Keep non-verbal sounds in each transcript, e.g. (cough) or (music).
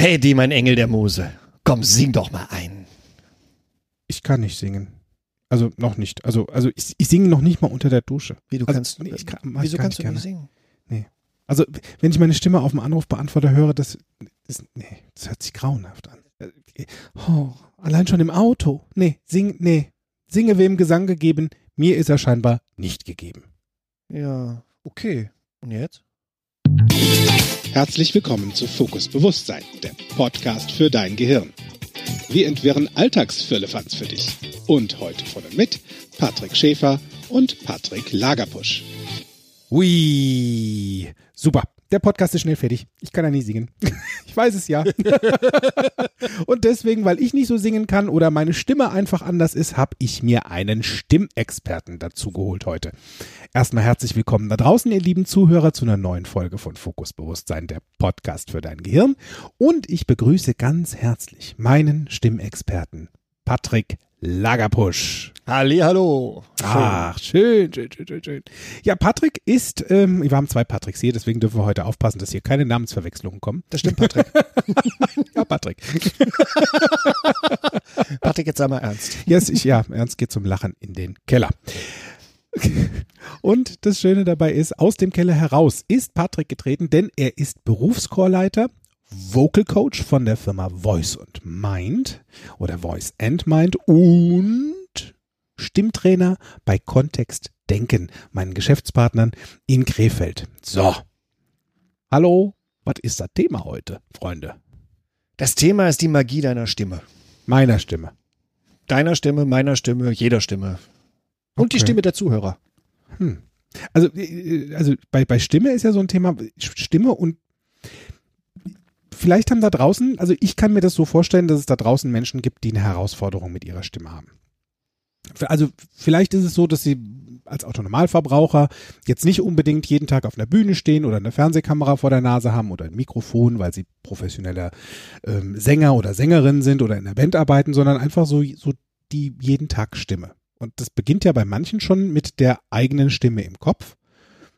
Paddy, mein Engel der Muse. Komm, sing doch mal ein. Ich kann nicht singen. Also noch nicht. Also, also ich, ich singe noch nicht mal unter der Dusche. Wie du also, kannst. nee, ich kann, wieso kann kannst du gerne. nicht singen? Also, wenn ich meine Stimme auf dem Anrufbeantworter höre, das, das, nee, das hört sich grauenhaft an. Äh, Oh, allein schon im Auto. Nee, sing, nee. Singe wem Gesang gegeben, mir ist er scheinbar nicht gegeben. Ja, okay. Und jetzt? Herzlich willkommen zu Fokus Bewusstsein, der Podcast für dein Gehirn. Wir entwirren Alltagsfirlefanz für dich. Und heute von und mit Patrick Schäfer und Patrick Lagerpusch. Hui. Super. Der Podcast ist schnell fertig. Ich kann ja nie singen. (laughs) Ich weiß es ja. (laughs) Und deswegen, weil ich nicht so singen kann oder meine Stimme einfach anders ist, habe ich mir einen Stimmexperten dazu geholt heute. Erstmal herzlich willkommen da draußen, ihr lieben Zuhörer, zu einer neuen Folge von Fokus Bewusstsein, der Podcast für dein Gehirn. Und ich begrüße ganz herzlich meinen Stimmexperten, Patrick Lagerpusch. Halli, hallo. Ach, schön, schön, schön, schön, schön. Ja, Patrick ist, ähm, wir haben zwei Patricks hier, deswegen dürfen wir heute aufpassen, dass hier keine Namensverwechslungen kommen. Das stimmt, Patrick. (laughs) Ja, Patrick. (laughs) Patrick, jetzt sei mal ernst. Yes, ich, ja, Ernst geht zum Lachen in den Keller. Und das Schöne dabei ist, aus dem Keller heraus ist Patrick getreten, denn er ist Berufschorleiter, Vocal Coach von der Firma Voice und Mind oder Voice and Mind und Stimmtrainer bei Kontext Denken, meinen Geschäftspartnern in Krefeld. So. Hallo, was ist das Thema heute, Freunde? Das Thema ist die Magie deiner Stimme. Meiner Stimme. Deiner Stimme, meiner Stimme, jeder Stimme. Und die Okay. Stimme der Zuhörer. Hm. Also, äh, also bei, bei Stimme ist ja so ein Thema, Stimme und vielleicht haben da draußen, also ich kann mir das so vorstellen, dass es da draußen Menschen gibt, die eine Herausforderung mit ihrer Stimme haben. Also vielleicht ist es so, dass sie als Autonomalverbraucher jetzt nicht unbedingt jeden Tag auf einer Bühne stehen oder eine Fernsehkamera vor der Nase haben oder ein Mikrofon, weil sie professioneller ähm, Sänger oder Sängerin sind oder in der Band arbeiten, sondern einfach so, so die jeden Tag Stimme. Und das beginnt ja bei manchen schon mit der eigenen Stimme im Kopf,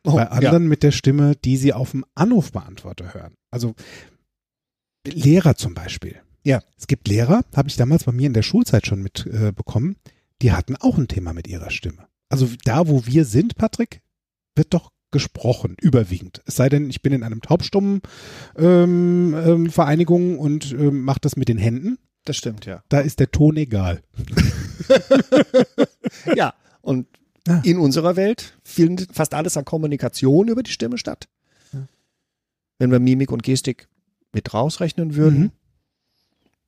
Oh, bei anderen mit der Stimme, die sie auf dem Anrufbeantworter hören. Also Lehrer zum Beispiel. Ja. Es gibt Lehrer, habe ich damals bei mir in der Schulzeit schon mitbekommen, äh, die hatten auch ein Thema mit ihrer Stimme. Also da, wo wir sind, Patrick, wird doch gesprochen, überwiegend. Es sei denn, ich bin in einem taubstummen ähm, ähm, Vereinigung und ähm, mache das mit den Händen. Das stimmt, ja. Da ist der Ton egal. (laughs) Ja, und Ja. in unserer Welt findet fast alles an Kommunikation über die Stimme statt. Ja. Wenn wir Mimik und Gestik mit rausrechnen würden, Mhm.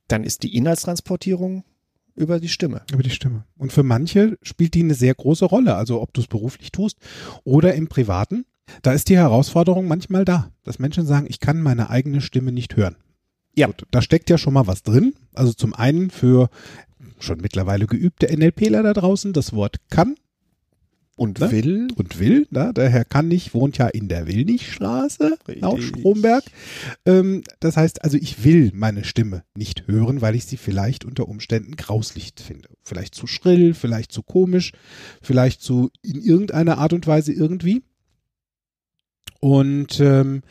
dann ist die Inhaltstransportierung über die Stimme. Über die Stimme. Und für manche spielt die eine sehr große Rolle. Also ob du es beruflich tust oder im Privaten. Da ist die Herausforderung manchmal da, dass Menschen sagen, ich kann meine eigene Stimme nicht hören. Ja. Gut, da steckt ja schon mal was drin. Also zum einen für schon mittlerweile geübte NLPler da draußen das Wort kann Und Ne? will. und will. Ne? Der Herr Kannich wohnt ja in der Willnichstraße, laut. Stromberg. Ähm, das heißt also, ich will meine Stimme nicht hören, weil ich sie vielleicht unter Umständen grauslich finde. Vielleicht zu schrill, vielleicht zu komisch, vielleicht zu in irgendeiner Art und Weise irgendwie. Und ähm,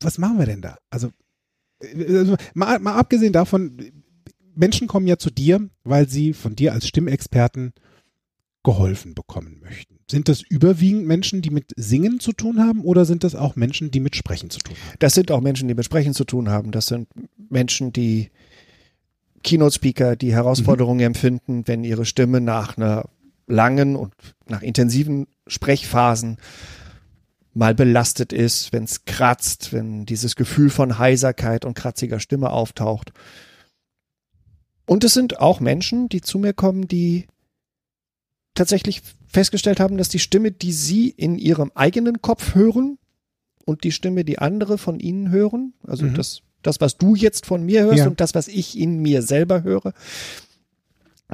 was machen wir denn da? Also, äh, also mal, mal abgesehen davon, Menschen kommen ja zu dir, weil sie von dir als Stimmexperten geholfen bekommen möchten. Sind das überwiegend Menschen, die mit Singen zu tun haben oder sind das auch Menschen, die mit Sprechen zu tun haben? Das sind auch Menschen, die mit Sprechen zu tun haben. Das sind Menschen, die Keynote-Speaker, die Herausforderungen empfinden, wenn ihre Stimme nach einer langen und nach intensiven Sprechphasen mal belastet ist, wenn es kratzt, wenn dieses Gefühl von Heiserkeit und kratziger Stimme auftaucht. Und es sind auch Menschen, die zu mir kommen, die tatsächlich festgestellt haben, dass die Stimme, die sie in ihrem eigenen Kopf hören und die Stimme, die andere von ihnen hören, also Mhm. das, das, was du jetzt von mir hörst Ja. und das, was ich in mir selber höre,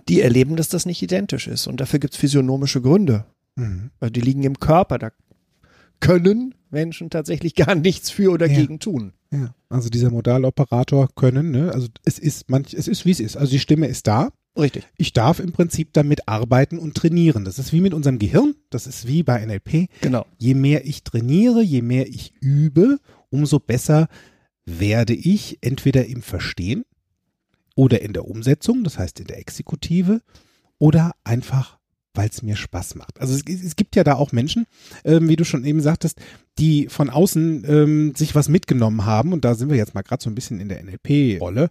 die erleben, dass das nicht identisch ist. Und dafür gibt es physiognomische Gründe. Mhm. Also die liegen im Körper. Da können Menschen tatsächlich (laughs) gar nichts für oder Ja. gegen tun. Ja, also dieser Modaloperator können, ne? also es ist manch, es ist wie es ist. Also die Stimme ist da. Richtig. Ich darf im Prinzip damit arbeiten und trainieren. Das ist wie mit unserem Gehirn. Das ist wie bei NLP. Genau. Je mehr ich trainiere, je mehr ich übe, umso besser werde ich entweder im Verstehen oder in der Umsetzung, das heißt in der Exekutive, oder einfach, weil es mir Spaß macht. Also es, es, gibt ja da auch Menschen, ähm, wie du schon eben sagtest, die von außen ähm, sich was mitgenommen haben, und da sind wir jetzt mal gerade so ein bisschen in der NLP-Rolle.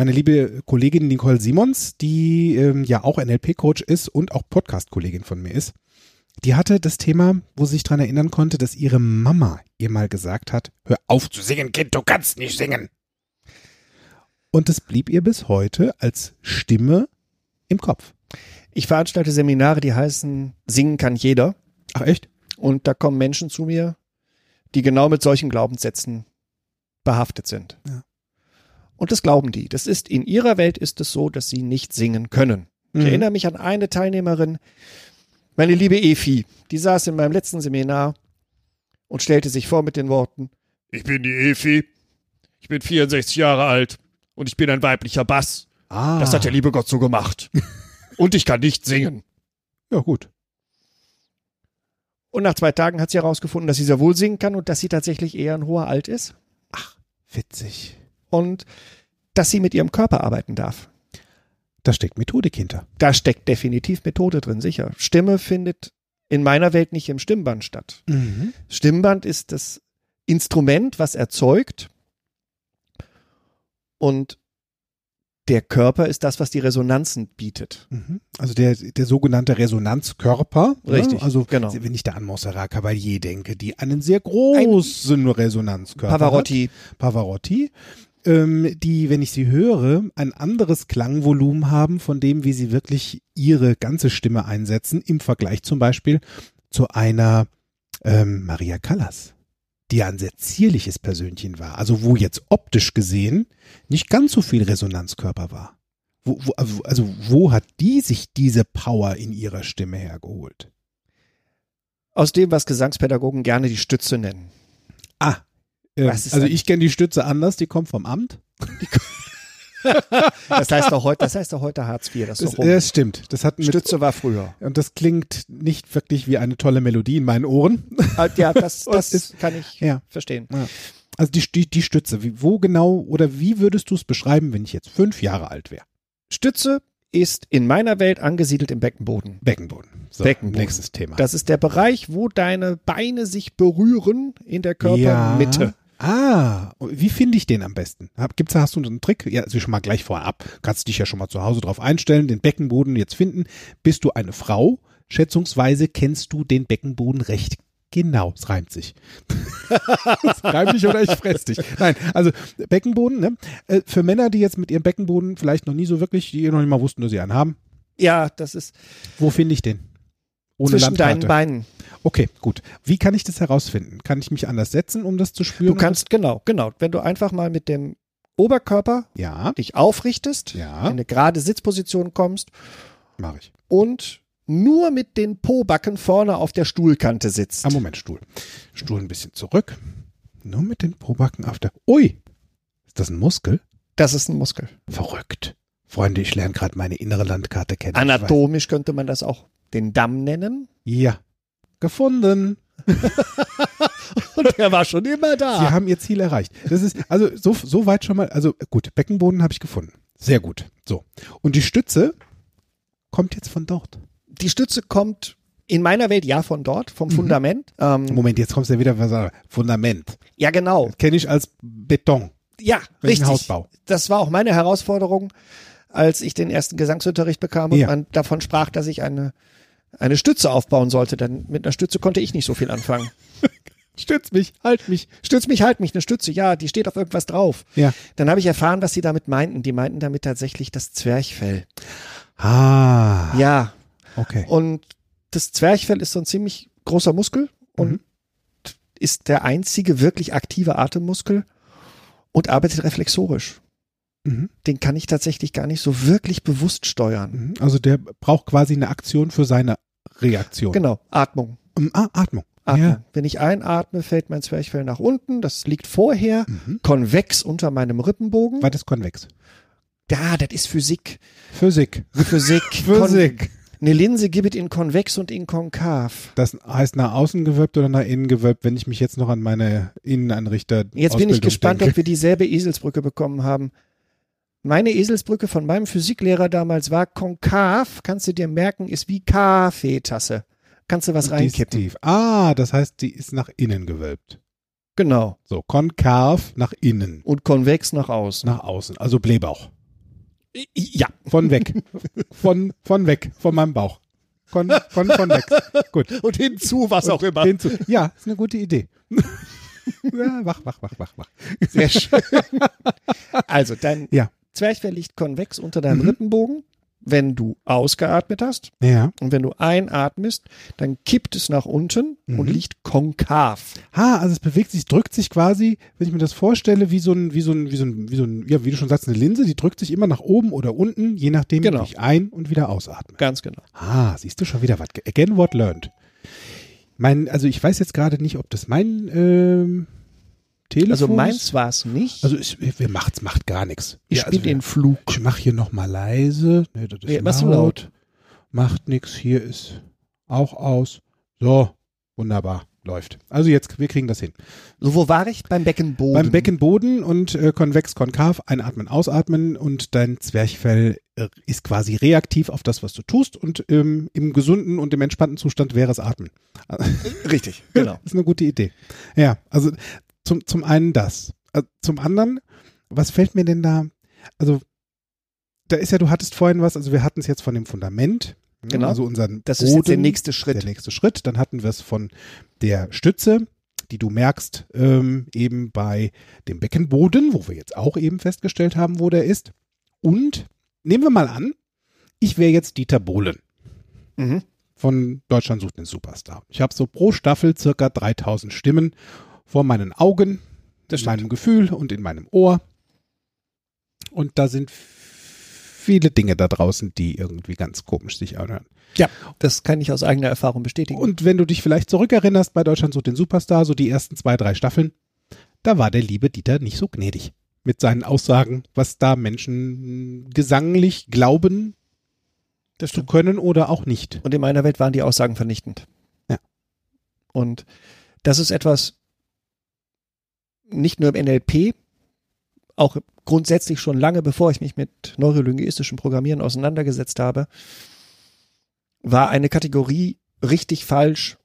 Meine liebe Kollegin Nicole Simons, die ähm, ja auch NLP-Coach ist und auch Podcast-Kollegin von mir ist, die hatte das Thema, wo sie sich dran erinnern konnte, dass ihre Mama ihr mal gesagt hat, hör auf zu singen, Kind, du kannst nicht singen. Und es blieb ihr bis heute als Stimme im Kopf. Ich veranstalte Seminare, die heißen Singen kann jeder. Ach echt? Und da kommen Menschen zu mir, die genau mit solchen Glaubenssätzen behaftet sind. Ja. Und das glauben die. Das ist, in ihrer Welt ist es so, dass sie nicht singen können. Ich Mhm. erinnere mich an eine Teilnehmerin, meine liebe Efi, die saß in meinem letzten Seminar und stellte sich vor mit den Worten, ich bin die Efi, ich bin 64 Jahre alt und ich bin ein weiblicher Bass. Ah. Das hat der liebe Gott so gemacht. (laughs) und ich kann nicht singen. Ja, gut. Und nach zwei Tagen hat sie herausgefunden, dass sie sehr wohl singen kann und dass sie tatsächlich eher ein hoher Alt ist Witzig. Und dass sie mit ihrem Körper arbeiten darf. Da steckt Methodik hinter. Da steckt definitiv Methode drin, sicher. Stimme findet in meiner Welt nicht im Stimmband statt. Mhm. Stimmband ist das Instrument, was erzeugt und der Körper ist das, was die Resonanzen bietet. Mhm. Also der, der sogenannte Resonanzkörper. Richtig, Ne? Also genau. wenn ich da an Montserrat Cavalier denke, die einen sehr großen Resonanzkörper Pavarotti, hat. Pavarotti. Ähm, die, wenn ich sie höre, ein anderes Klangvolumen haben von dem, wie sie wirklich ihre ganze Stimme einsetzen, im Vergleich zum Beispiel zu einer ähm, Maria Callas, die ja ein sehr zierliches Persönchen war. Also wo jetzt optisch gesehen nicht ganz so viel Resonanzkörper war. Wo, wo, also, also wo hat die sich diese Power in ihrer Stimme hergeholt? aus dem, was Gesangspädagogen gerne die Stütze nennen. Ah, äh, ist also ich kenne die Stütze anders, die kommt vom Amt. (laughs) Das heißt doch heute, das heißt doch heute Hartz IV, das ist Das, das stimmt. Das hat mit, Stütze war früher. und das klingt nicht wirklich wie eine tolle Melodie in meinen Ohren. Halt, Ja, (laughs) das, das ist- kann ich Ja. verstehen. Also die, die, die Stütze, wie, wo genau oder wie würdest du es beschreiben, wenn ich jetzt fünf Jahre alt wäre? Stütze ist in meiner Welt angesiedelt im Beckenboden. Beckenboden. So, Beckenboden. Nächstes Thema. Das ist der Bereich, wo deine Beine sich berühren in der Körpermitte. Ah, wie finde ich den am besten? Gibt's da, hast du einen Trick? Ja, also schon mal gleich vorab. Kannst dich ja schon mal zu Hause drauf einstellen, den Beckenboden jetzt finden. Bist du eine Frau? Schätzungsweise kennst du den Beckenboden recht genau. Es reimt sich. (laughs) Es reimt dich oder ich fress dich. Nein, also Beckenboden, ne? Äh, Für Männer, die jetzt mit ihrem Beckenboden vielleicht noch nie so wirklich, die noch nicht mal wussten, dass sie einen haben, Ja, das ist wo finde ich den? Ohne zwischen deinen Landkarte. Beinen. Okay, gut. Wie kann ich das herausfinden? Kann ich mich anders setzen, um das zu spüren? Du kannst, genau, genau. Wenn du einfach mal mit dem Oberkörper Ja, dich aufrichtest, Ja. in eine gerade Sitzposition kommst mache ich. und nur mit den Pobacken vorne auf der Stuhlkante sitzt. Ah, Moment, Stuhl. Stuhl ein bisschen zurück. Nur mit den Probacken auf der. Ui! Ist das ein Muskel? Das ist ein Muskel. Verrückt. Freunde, ich lerne gerade meine innere Landkarte kennen. Anatomisch könnte man das auch den Damm nennen. Ja. Gefunden. (laughs) Und der war schon immer Sie da. haben ihr Ziel erreicht. Das ist, also so, so weit schon mal, also gut, Beckenboden habe ich gefunden. Sehr gut. So. Und die Stütze kommt jetzt von dort. Die Stütze kommt in meiner Welt ja von dort, Mhm. vom Fundament. Ähm, Moment, jetzt kommst du ja wieder was. Fundament. ja, genau. Kenne ich als Beton. Ja, richtig. Hausbau? Das war auch meine Herausforderung, als ich den ersten Gesangsunterricht bekam und Ja. man davon sprach, dass ich eine, eine Stütze aufbauen sollte. Denn mit einer Stütze konnte ich nicht so viel anfangen. (laughs) Stütz mich, halt mich. Stütz mich, halt mich, eine Stütze, ja, die steht auf irgendwas drauf. Ja. Dann habe ich erfahren, was sie damit meinten. Die meinten damit tatsächlich das Zwerchfell. Ah. Ja, Okay. und das Zwerchfell ist so ein ziemlich großer Muskel und Mhm. ist der einzige wirklich aktive Atemmuskel und arbeitet reflexorisch. Mhm. Den kann ich tatsächlich gar nicht so wirklich bewusst steuern. Mhm. Also der braucht quasi eine Aktion für seine Reaktion. Genau, Atmung. Ähm, Ah, Atmung. Atmung. Ja. Wenn ich einatme, fällt mein Zwerchfell nach unten. Das liegt vorher Mhm. konvex unter meinem Rippenbogen. Was ist konvex? Ja, das ist Physik. Physik. Physik. (laughs) Physik. Eine Linse gibt es in konvex und in konkav. Das heißt nach außen gewölbt oder nach innen gewölbt, wenn ich mich jetzt noch an meine Innenanrichter. Jetzt bin ich Ausbildung gespannt, denke. ob wir dieselbe Eselsbrücke bekommen haben. Meine Eselsbrücke von meinem Physiklehrer damals war konkav, kannst du dir merken, ist wie Kaffeetasse. Kannst du was reinkippen. tief. Ah, das heißt, die ist nach innen gewölbt. Genau. So, konkav nach innen, Und konvex nach außen. nach außen. Also Blähbauch. Ja. Von weg. (laughs) von, von weg, von meinem Bauch. Von, von, von weg. Gut. Und hinzu, was auch Und immer. Hinzu. Ja, ist eine gute Idee. (laughs) ja, wach, wach, wach, wach, wach. Sehr schön. Also, dein Ja. Zwerchfell liegt konvex unter deinem Mhm. Rippenbogen. Wenn du ausgeatmet hast Ja. und wenn du einatmest, dann kippt es nach unten und Mhm. liegt konkav. Ha, also es bewegt sich, drückt sich quasi, wenn ich mir das vorstelle, wie so ein, wie so ein, wie so ein, wie so ein, ja, wie du schon sagst, eine Linse, die drückt sich immer nach oben oder unten, je nachdem, Genau. wie ich ein- und wieder ausatme. Ganz genau. Ah, siehst du schon wieder was. Again what learned. Mein, also ich weiß jetzt gerade nicht, ob das mein ähm, Telefon Also meins war es nicht. Also es, wir macht's, macht gar nichts. ich Ja, spiele also den Flug. Ich mach hier nochmal leise. Nee, das ist machst du laut. Macht nix. Hier ist auch aus. So, wunderbar. Läuft. Also jetzt, wir kriegen das hin. So, wo war ich? Beim Beckenboden. Beim Beckenboden und äh, konvex, konkav, einatmen, ausatmen und dein Zwerchfell äh, ist quasi reaktiv auf das, was du tust und ähm, im gesunden und im entspannten Zustand wäre es atmen. Richtig, genau. Das (laughs) ist eine gute Idee. Ja, also zum, zum einen das. Äh, Zum anderen, was fällt mir denn da? Also, da ist ja, du hattest vorhin was, also wir hatten es jetzt von dem Fundament. ne, Genau. Also unseren Das ist jetzt der Boden, nächste Schritt. Der nächste Schritt. Dann hatten wir es von der Stütze, die du merkst, ähm, eben bei dem Beckenboden, wo wir jetzt auch eben festgestellt haben, wo der ist. Und nehmen wir mal an, ich wäre jetzt Dieter Bohlen Mhm. von Deutschland sucht den Superstar. Ich habe so pro Staffel circa 3000 Stimmen vor meinen Augen, Das in stimmt. meinem Gefühl und in meinem Ohr. Und da sind viele Dinge da draußen, die irgendwie ganz komisch sich anhören. Das kann ich aus eigener Erfahrung bestätigen. Und wenn du dich vielleicht zurückerinnerst bei Deutschland sucht den Superstar, so die ersten zwei, drei Staffeln, da war der liebe Dieter nicht so gnädig mit seinen Aussagen, was da Menschen gesanglich glauben das zu können oder auch nicht. Und in meiner Welt waren die Aussagen vernichtend. Ja. Und das ist etwas, nicht nur im NLP, auch grundsätzlich schon lange bevor ich mich mit neurolinguistischem Programmieren auseinandergesetzt habe, war eine Kategorie richtig falsch,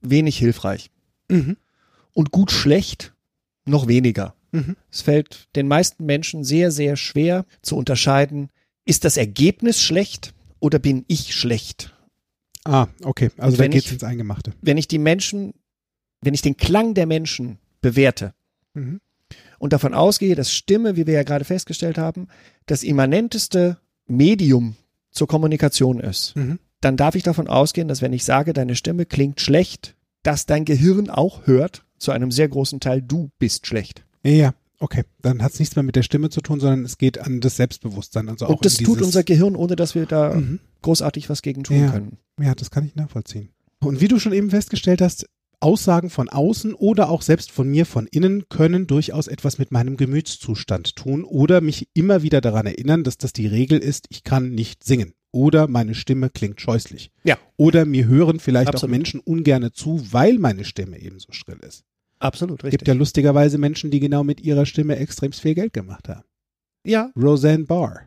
wenig hilfreich. Mhm. Und gut schlecht noch weniger. Mhm. Es fällt den meisten Menschen sehr, sehr schwer zu unterscheiden, ist das Ergebnis schlecht oder bin ich schlecht? Ah, okay. Also da geht's ich- ins Eingemachte. Wenn ich die Menschen, wenn ich den Klang der Menschen bewerte Mhm. und davon ausgehe, dass Stimme, wie wir ja gerade festgestellt haben, das immanenteste Medium zur Kommunikation ist, Mhm. dann darf ich davon ausgehen, dass wenn ich sage, deine Stimme klingt schlecht, dass dein Gehirn auch hört, zu einem sehr großen Teil, du bist schlecht. Ja, okay. Dann hat's nichts mehr mit der Stimme zu tun, sondern es geht an das Selbstbewusstsein. Also Und das tut unser Gehirn, ohne dass wir da Mhm. großartig was gegen tun Ja. können. Ja, das kann ich nachvollziehen. Und wie du schon eben festgestellt hast, Aussagen von außen oder auch selbst von mir von innen können durchaus etwas mit meinem Gemütszustand tun oder mich immer wieder daran erinnern, dass das die Regel ist, ich kann nicht singen oder meine Stimme klingt scheußlich. Ja. Oder mir hören vielleicht Absolut. auch Menschen ungerne zu, weil meine Stimme eben so schrill ist. Absolut, Es richtig. gibt ja lustigerweise Menschen, die genau mit ihrer Stimme extrem viel Geld gemacht haben. ja, Roseanne Barr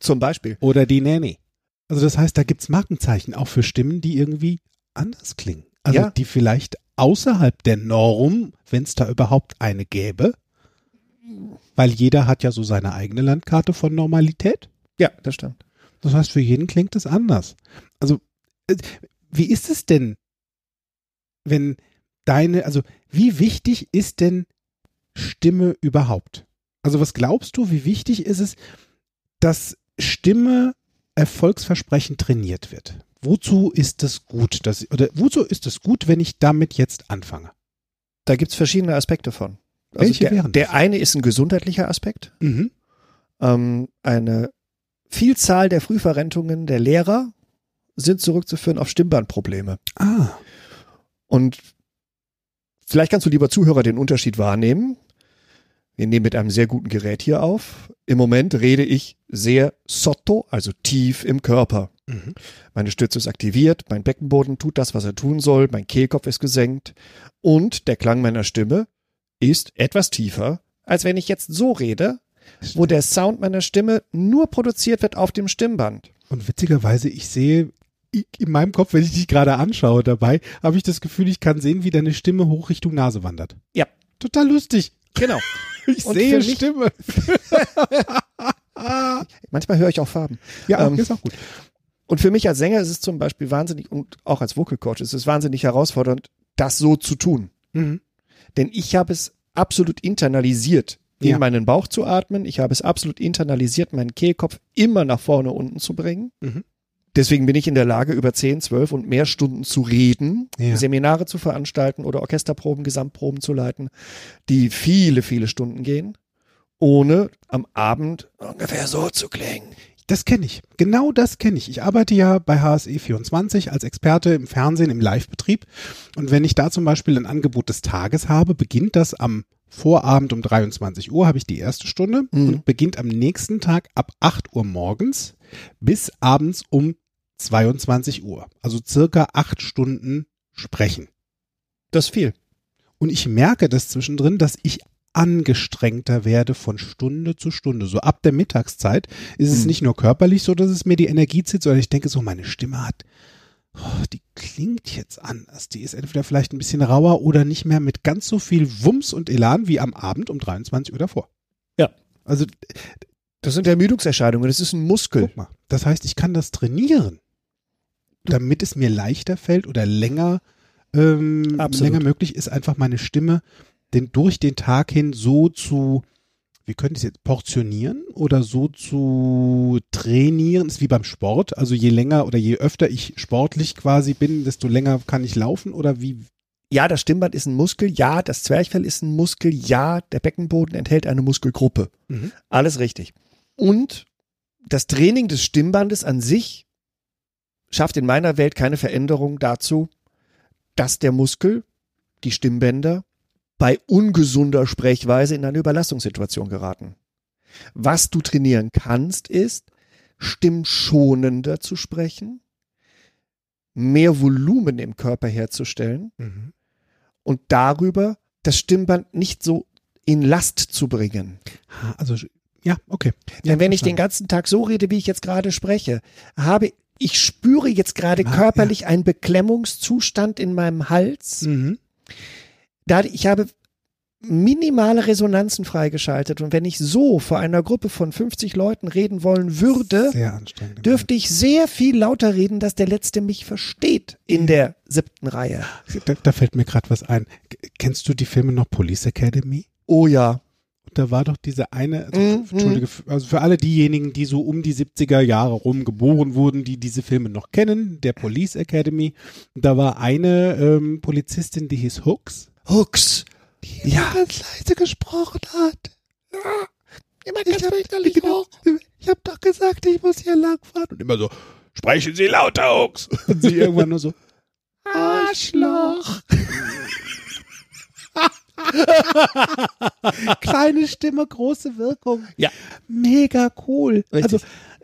zum Beispiel. oder die Nanny. Also das heißt, da gibt's Markenzeichen auch für Stimmen, die irgendwie anders klingen. Also Ja. die vielleicht außerhalb der Norm, wenn es da überhaupt eine gäbe, weil jeder hat ja so seine eigene Landkarte von Normalität. Ja, das stimmt. Das heißt, für jeden klingt es anders. Also äh, wie ist es denn, wenn deine, also wie wichtig ist denn Stimme überhaupt? Also was glaubst du, wie wichtig ist es, dass Stimme erfolgsversprechend trainiert wird? Wozu ist es gut? Dass, oder wozu ist es gut, wenn ich damit jetzt anfange? Da gibt's verschiedene Aspekte von. Also Welche der, wären der das? eine ist ein gesundheitlicher Aspekt. Mhm. Ähm, eine Vielzahl der Frühverrentungen der Lehrer sind zurückzuführen auf Stimmbandprobleme. Ah, Und vielleicht kannst du, lieber Zuhörer, den Unterschied wahrnehmen. Wir nehmen mit einem sehr guten Gerät hier auf. Im Moment rede ich sehr sotto, also tief im Körper. Mhm. Meine Stütze ist aktiviert, mein Beckenboden tut das, was er tun soll, mein Kehlkopf ist gesenkt und der Klang meiner Stimme ist etwas tiefer, als wenn ich jetzt so rede, wo der Sound meiner Stimme nur produziert wird auf dem Stimmband. Und witzigerweise, ich sehe in meinem Kopf, wenn ich dich gerade anschaue dabei, habe ich das Gefühl, ich kann sehen, wie deine Stimme hoch Richtung Nase wandert. Ja. Total lustig. Genau. (laughs) Ich Und sehe mich- Stimme. (laughs) Manchmal höre ich auch Farben. Ja, Ähm, ist auch gut. Und für mich als Sänger ist es zum Beispiel wahnsinnig und auch als Vocal Coach ist es wahnsinnig herausfordernd, das so zu tun. Mhm. Denn ich habe es absolut internalisiert, in Ja. meinen Bauch zu atmen. Ich habe es absolut internalisiert, meinen Kehlkopf immer nach vorne unten zu bringen. Mhm. Deswegen bin ich in der Lage, über 10, 12 und mehr Stunden zu reden, Ja. Seminare zu veranstalten oder Orchesterproben, Gesamtproben zu leiten, die viele, viele Stunden gehen, ohne am Abend ungefähr so zu klingen. Das kenne ich. Genau das kenne ich. Ich arbeite ja bei HSE 24 als Experte im Fernsehen im Live-Betrieb. Und wenn ich da zum Beispiel ein Angebot des Tages habe, beginnt das am Vorabend um 23 Uhr, habe ich die erste Stunde Mhm. und beginnt am nächsten Tag ab 8 Uhr morgens bis abends um 22 Uhr. Also circa acht Stunden sprechen. Das viel. Und ich merke das zwischendrin, dass ich angestrengter werde von Stunde zu Stunde. So ab der Mittagszeit ist es Mhm. nicht nur körperlich so, dass es mir die Energie zieht, sondern ich denke so, meine Stimme hat, oh, die klingt jetzt anders. Die ist entweder vielleicht ein bisschen rauer oder nicht mehr mit ganz so viel Wumms und Elan wie am Abend um 23 Uhr davor. Ja. Also Das sind Ermüdungserscheinungen. Das ist ein Muskel. guck mal, das heißt, ich kann das trainieren, damit es mir leichter fällt oder länger, ähm, Absolut. länger möglich ist, einfach meine Stimme den, durch den Tag hin so zu, wie könnte ich es jetzt, portionieren oder so zu trainieren, ist wie beim Sport. Also je länger oder je öfter ich sportlich quasi bin, desto länger kann ich laufen oder wie, Ja, das Stimmband ist ein Muskel. Ja, das Zwerchfell ist ein Muskel. Ja, der Beckenboden enthält eine Muskelgruppe. Mhm. Alles richtig. Und das Training des Stimmbandes an sich schafft in meiner Welt keine Veränderung dazu, dass der Muskel, die Stimmbänder, bei ungesunder Sprechweise in eine Überlastungssituation geraten. Was du trainieren kannst, ist, stimmschonender zu sprechen, mehr Volumen im Körper herzustellen Mhm. und darüber das Stimmband nicht so in Last zu bringen. Also, ja, okay. Ja, Denn wenn ich den ganzen Tag so rede, wie ich jetzt gerade spreche, habe ich spüre jetzt gerade Ah, körperlich einen Beklemmungszustand in meinem Hals. Mhm. Da ich habe minimale Resonanzen freigeschaltet und wenn ich so vor einer Gruppe von 50 Leuten reden wollen würde, dürfte ich sehr viel lauter reden, dass der Letzte mich versteht in der siebten Reihe. Da, da fällt mir gerade was ein. Kennst du die Filme noch Police Academy? Oh ja. Da war doch diese eine, also, Mhm. Entschuldige, also für alle diejenigen, die so um die 70er Jahre rum geboren wurden, die diese Filme noch kennen, der Police Academy, da war eine ähm, Polizistin, die hieß Hooks, Hooks. die Ja. ganz leise gesprochen hat. Immer Ich habe genau, ich hab doch gesagt, ich muss hier langfahren. Und immer so, sprechen Sie lauter, Hooks. Und sie irgendwann nur so, Arschloch. (laughs) (laughs) (laughs) Kleine Stimme, große Wirkung. Ja. Mega cool. Richtig. Also,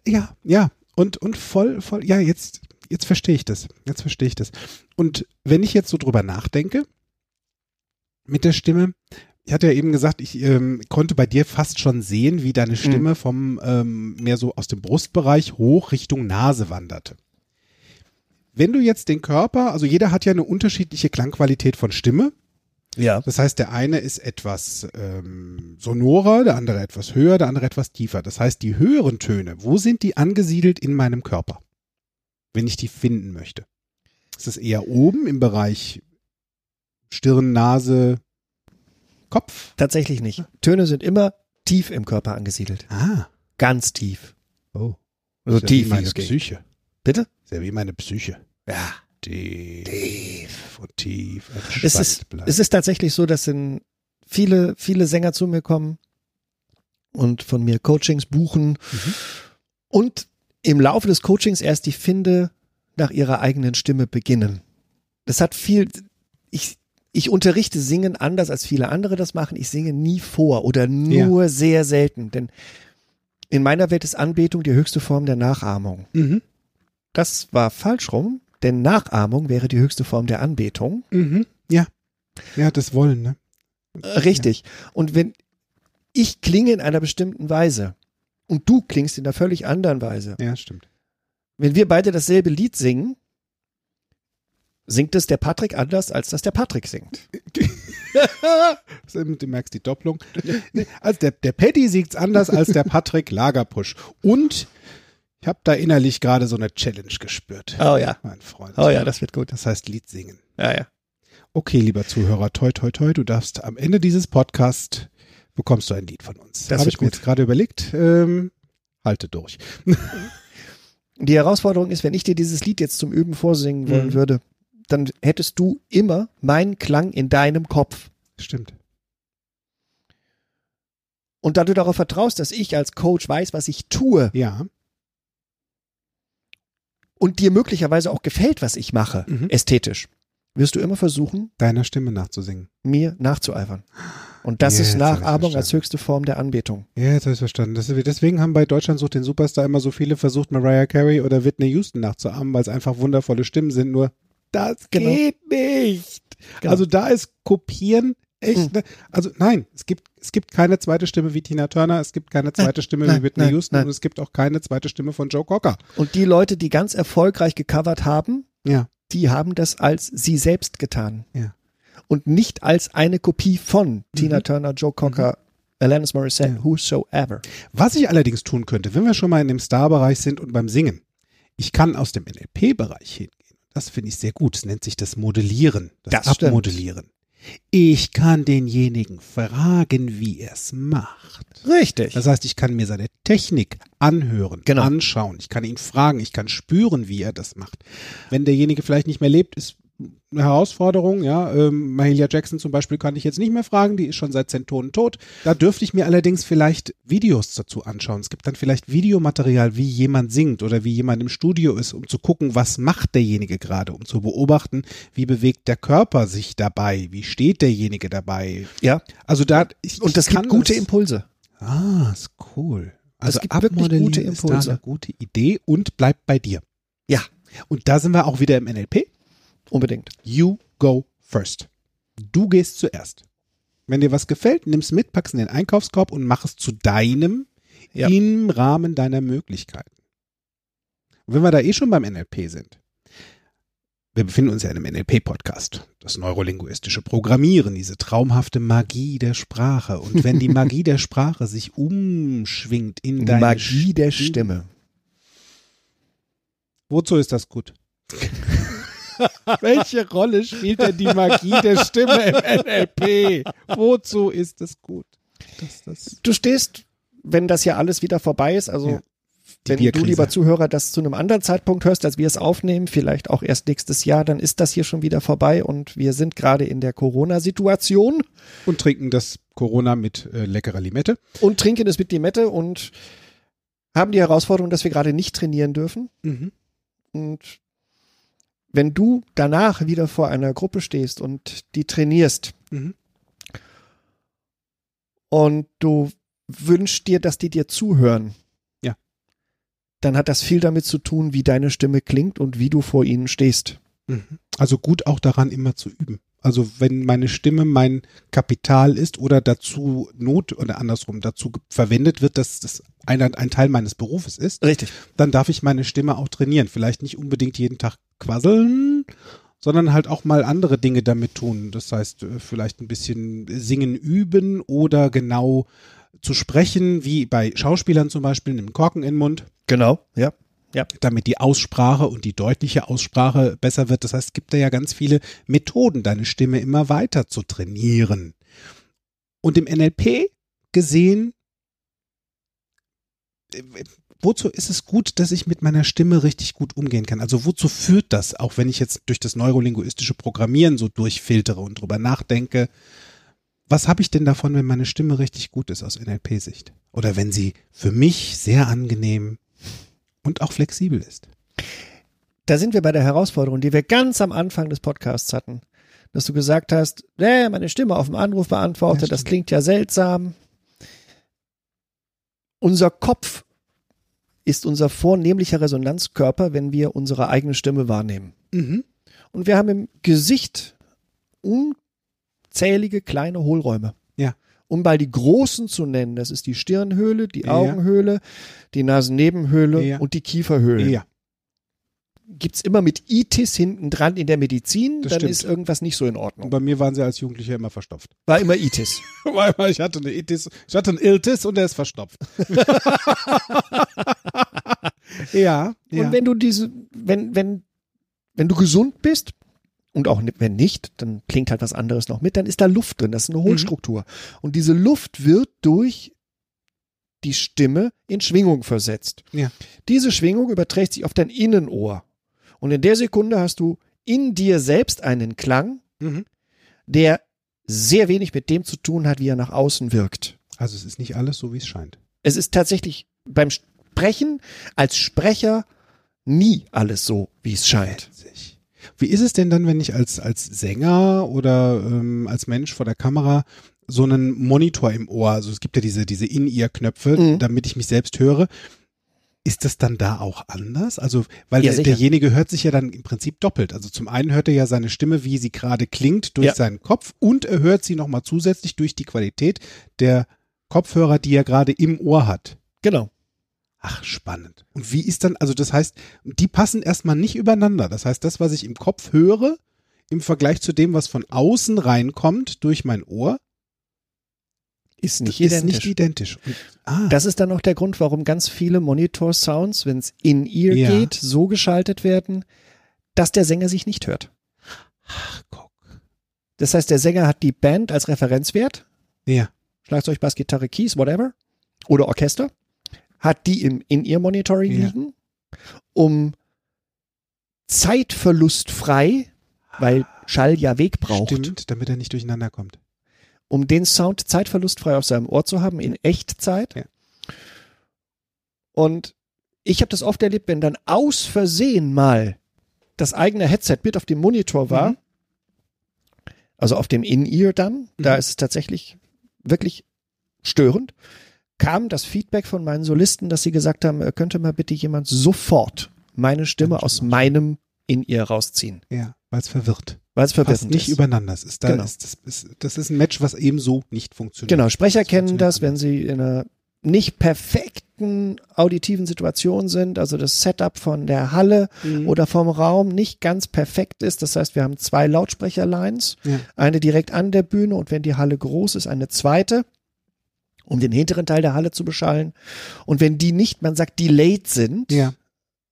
ja, ja. Und, und voll, voll, ja, jetzt, jetzt verstehe ich das. Jetzt verstehe ich das. Und wenn ich jetzt so drüber nachdenke, mit der Stimme, ich hatte ja eben gesagt, ich ähm, konnte bei dir fast schon sehen, wie deine Stimme vom ähm, mehr so aus dem Brustbereich hoch Richtung Nase wanderte. Wenn du jetzt den Körper, also jeder hat ja eine unterschiedliche Klangqualität von Stimme. Ja. Das heißt, der eine ist etwas ähm, sonorer, der andere etwas höher, der andere etwas tiefer. Das heißt, die höheren Töne, wo sind die angesiedelt in meinem Körper, wenn ich die finden möchte? Ist es eher oben im Bereich Stirn, Nase, Kopf? Tatsächlich nicht. Töne sind immer tief im Körper angesiedelt. Ah, Ganz tief. oh. So Ist ja tief wie wie meine. Psyche. Bitte? Ja wie meine Psyche. Ja. Tief, Tief. und tief. Es ist, es ist tatsächlich so, dass in viele, viele Sänger zu mir kommen und von mir Coachings buchen Mhm. und im Laufe des Coachings erst die Finde nach ihrer eigenen Stimme beginnen. Das hat viel, ich ich unterrichte Singen anders als viele andere das machen. Ich singe nie vor oder nur sehr selten, denn in meiner Welt ist Anbetung die höchste Form der Nachahmung. Mhm. Das war falsch rum, denn Nachahmung wäre die höchste Form der Anbetung. Mhm. Ja. Ja, das Wollen, ne? Äh, Richtig. Und wenn ich klinge in einer bestimmten Weise und du klingst in einer völlig anderen Weise, Ja, stimmt. wenn wir beide dasselbe Lied singen, singt es der Patrick anders, als das der Patrick singt. (laughs) Du merkst die Doppelung. Also der, der Paddy sieht's anders als der Patrick Lagerpusch. Und ich habe da innerlich gerade so eine Challenge gespürt. Oh ja. Mein Freund. Oh ja, das wird gut. Das heißt Lied singen. Ja, ja. Okay, lieber Zuhörer, toi, toi, toi, du darfst am Ende dieses Podcasts bekommst du ein Lied von uns. Das Habe ich mir gut. jetzt gerade überlegt. Ähm, halte durch. (laughs) Die Herausforderung ist, wenn ich dir dieses Lied jetzt zum Üben vorsingen wollen Mhm. würde, dann hättest du immer meinen Klang in deinem Kopf. Stimmt. Und da du darauf vertraust, dass ich als Coach weiß, was ich tue Ja. Und dir möglicherweise auch gefällt, was ich mache, Mhm. ästhetisch, wirst du immer versuchen, Deiner Stimme nachzusingen. mir nachzueifern. Und das Jetzt ist Nachahmung als höchste Form der Anbetung. Ja, jetzt habe ich verstanden. Das, deswegen haben bei Deutschland sucht den Superstar immer so viele versucht, Mariah Carey oder Whitney Houston nachzuahmen, weil es einfach wundervolle Stimmen sind. Nur das Genau. geht nicht. Genau. Also da ist Kopieren echt. Mhm. Ne? Also nein, es gibt es gibt keine zweite Stimme wie Tina Turner, es gibt keine zweite Stimme nein, wie Whitney nein, Houston nein. und es gibt auch keine zweite Stimme von Joe Cocker. Und die Leute, die ganz erfolgreich gecovert haben, Ja. die haben das als sie selbst getan. Ja. Und nicht als eine Kopie von Tina Turner, Joe Cocker, Alanis Morissette, Mhm. Ja. whosoever. Was ich allerdings tun könnte, wenn wir schon mal in dem Star-Bereich sind und beim Singen, ich kann aus dem NLP-Bereich hingehen. Das finde ich sehr gut. Es nennt sich das Modellieren, das, Das stimmt. Ich kann denjenigen fragen, wie er es macht. Richtig. Das heißt, ich kann mir seine Technik anhören, Genau. anschauen. Ich kann ihn fragen, ich kann spüren, wie er das macht. Wenn derjenige vielleicht nicht mehr lebt, ist eine Herausforderung. Ja, ähm, Mahalia Jackson zum Beispiel kann ich jetzt nicht mehr fragen, die ist schon seit zehn Tonen tot. Da dürfte ich mir allerdings vielleicht Videos dazu anschauen. Es gibt dann vielleicht Videomaterial, wie jemand singt oder wie jemand im Studio ist, um zu gucken, was macht derjenige gerade, um zu beobachten, wie bewegt der Körper sich dabei, wie steht derjenige dabei. ja. Also da ich, Und das ich kann gibt gute Impulse. Ah, ist cool. Also gibt wirklich gute ist da Impulse. eine gute Idee und bleibt bei dir. Ja. Und da sind wir auch wieder im NLP. Unbedingt. You go first. Du gehst zuerst. Wenn dir was gefällt, nimm's mit, pack's in den Einkaufskorb und mach es zu deinem Ja. im Rahmen deiner Möglichkeiten. Und wenn wir da eh schon beim NLP sind, wir befinden uns ja in einem NLP-Podcast, das neurolinguistische Programmieren, diese traumhafte Magie der Sprache. Und wenn die Magie (laughs) der Sprache sich umschwingt in deine Magie der Stimme. Wozu ist das gut? (laughs) Welche Rolle spielt denn die Magie der Stimme im NLP? Wozu ist das gut? Das, das Du stehst, wenn das ja alles wieder vorbei ist, also Ja. Wenn Bierkrise. du, lieber Zuhörer, das zu einem anderen Zeitpunkt hörst, als wir es aufnehmen, vielleicht auch erst nächstes Jahr, dann ist das hier schon wieder vorbei und wir sind gerade in der Corona-Situation und trinken das Corona mit äh, leckerer Limette. und trinken es mit Limette und haben die Herausforderung, dass wir gerade nicht trainieren dürfen. Mhm. Und wenn du danach wieder vor einer Gruppe stehst und die trainierst Mhm. und du wünschst dir, dass die dir zuhören, Ja. dann hat das viel damit zu tun, wie deine Stimme klingt und wie du vor ihnen stehst. Mhm. Also gut auch daran immer zu üben. Also wenn meine Stimme mein Kapital ist oder dazu Not oder andersrum dazu verwendet wird, dass das ein, ein Teil meines Berufes ist, Richtig. dann darf ich meine Stimme auch trainieren. Vielleicht nicht unbedingt jeden Tag quasseln, sondern halt auch mal andere Dinge damit tun. Das heißt, äh, vielleicht ein bisschen singen üben oder genau zu sprechen, wie bei Schauspielern zum Beispiel, einen Korken in den Mund, Genau, ja. Damit die Aussprache und die deutliche Aussprache besser wird. Das heißt, es gibt da ja ganz viele Methoden, deine Stimme immer weiter zu trainieren. Und im NLP gesehen, äh, wozu ist es gut, dass ich mit meiner Stimme richtig gut umgehen kann? Also wozu führt das, auch wenn ich jetzt durch das neurolinguistische Programmieren so durchfiltere und drüber nachdenke, was habe ich denn davon, wenn meine Stimme richtig gut ist aus NLP-Sicht? Oder wenn sie für mich sehr angenehm und auch flexibel ist? Da sind wir bei der Herausforderung, die wir ganz am Anfang des Podcasts hatten. dass du gesagt hast, nee, meine Stimme auf dem Anrufbeantworter, Ja, das klingt ja seltsam. Unser Kopf ist unser vornehmlicher Resonanzkörper, wenn wir unsere eigene Stimme wahrnehmen. Mhm. Und wir haben im Gesicht unzählige kleine Hohlräume. Um mal die großen zu nennen, das ist die Stirnhöhle, die Ja. Augenhöhle, die Nasennebenhöhle Ja. und die Kieferhöhle. Ja, Gibt's immer mit Itis hinten dran in der Medizin, Das dann stimmt. ist irgendwas nicht so in und Ordnung. bei mir waren sie als Jugendlicher immer verstopft. War immer Itis. (laughs) Ich hatte eine Itis, ich hatte einen Iltis und der ist verstopft. ja, (laughs) ja. Und wenn du diese, wenn, wenn, wenn du gesund bist, und auch ni- wenn nicht, dann klingt halt was anderes noch mit, dann ist da Luft drin, das ist Mhm. eine Hohlstruktur. Und diese Luft wird durch die Stimme in Schwingung versetzt. Ja. Diese Schwingung überträgt sich auf dein Innenohr. Und in der Sekunde hast du in dir selbst einen Klang, mhm. der sehr wenig mit dem zu tun hat, wie er nach außen wirkt. Also es ist nicht alles so, wie es scheint. Es ist tatsächlich beim Sprechen als Sprecher nie alles so, wie es scheint. Wie ist es denn dann, wenn ich als, als Sänger oder ähm, als Mensch vor der Kamera so einen Monitor im Ohr, also es gibt ja diese, diese In-Ear-Knöpfe, Mhm. damit ich mich selbst höre. Ist das dann da auch anders? Also, weil Ja, der, derjenige hört sich ja dann im Prinzip doppelt. Also zum einen hört er ja seine Stimme, wie sie gerade klingt, durch Ja. seinen Kopf und er hört sie nochmal zusätzlich durch die Qualität der Kopfhörer, die er gerade im Ohr hat. Genau. Ach, spannend. Und wie ist dann, also das heißt, die passen erstmal nicht übereinander. Das heißt, das, was ich im Kopf höre, im Vergleich zu dem, was von außen reinkommt durch mein Ohr, Ist nicht ist identisch. nicht identisch. Und, ah, das ist dann auch der Grund, warum ganz viele Monitor-Sounds, wenn es in-ear Ja. geht, so geschaltet werden, dass der Sänger sich nicht hört. ach, guck. Das heißt, der Sänger hat die Band als Referenzwert, Ja, Schlagzeug, Bass, Gitarre, Keys, whatever, oder Orchester, hat die im In-Ear-Monitoring Ja. liegen, um zeitverlustfrei, weil Schall ja Weg braucht, stimmt, damit er nicht durcheinander kommt. um den Sound zeitverlustfrei auf seinem Ohr zu haben in Echtzeit. Ja. Und ich habe das oft erlebt, wenn dann aus Versehen mal das eigene Headset mit auf dem Monitor war, Mhm. also auf dem In-Ear dann, da Mhm. ist es tatsächlich wirklich störend, kam das Feedback von meinen Solisten, dass sie gesagt haben, äh, könnte mal bitte jemand sofort meine Stimme aus meinem In-Ear rausziehen, Ja, weil es verwirrt. weil es verwirrend nicht ist. übereinander. Ist da, Genau. ist, das, ist, das ist ein Match, was eben so nicht funktioniert. Genau, Sprecher Das kennen das, wenn sie in einer nicht perfekten auditiven Situation sind, also das Setup von der Halle Mhm. oder vom Raum nicht ganz perfekt ist. Das heißt, wir haben zwei Lautsprecherlines, Ja. eine direkt an der Bühne und wenn die Halle groß ist, eine zweite, um den hinteren Teil der Halle zu beschallen. Und wenn die nicht, man sagt, delayed sind, Ja,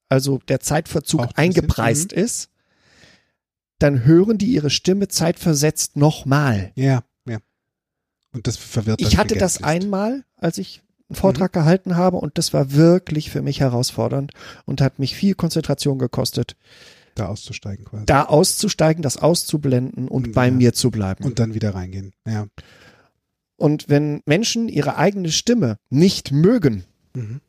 also der Zeitverzug bisschen, eingepreist ist, dann hören die ihre Stimme zeitversetzt nochmal. ja, ja. Und das verwirrt Ich dann hatte das gänzlichst. einmal, als ich einen Vortrag gehalten habe und das war wirklich für mich herausfordernd und hat mich viel Konzentration gekostet, da auszusteigen quasi. da auszusteigen, das auszublenden und Ja. bei mir zu bleiben. Und dann wieder reingehen. Ja. Und wenn Menschen ihre eigene Stimme nicht mögen, Mhm.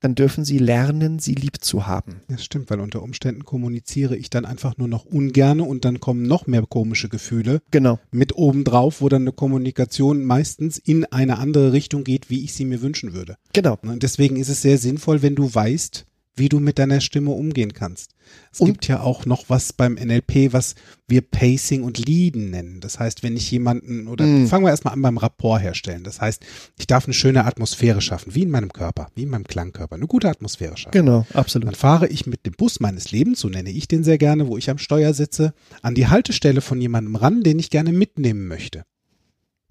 dann dürfen sie lernen, sie lieb zu haben. Das stimmt, weil unter Umständen kommuniziere ich dann einfach nur noch ungerne und dann kommen noch mehr komische Gefühle Genau. mit obendrauf, wo dann eine Kommunikation meistens in eine andere Richtung geht, wie ich sie mir wünschen würde. Genau. Und deswegen ist es sehr sinnvoll, wenn du weißt, wie du mit deiner Stimme umgehen kannst. Es Und- gibt ja auch noch was beim NLP, was wir Pacing und Leaden nennen. Das heißt, wenn ich jemanden, oder Mm. fangen wir erstmal an beim Rapport herstellen. Das heißt, ich darf eine schöne Atmosphäre schaffen, wie in meinem Körper, wie in meinem Klangkörper, eine gute Atmosphäre schaffen. Genau, Dann absolut. fahre ich mit dem Bus meines Lebens, so nenne ich den sehr gerne, wo ich am Steuer sitze, an die Haltestelle von jemandem ran, den ich gerne mitnehmen möchte.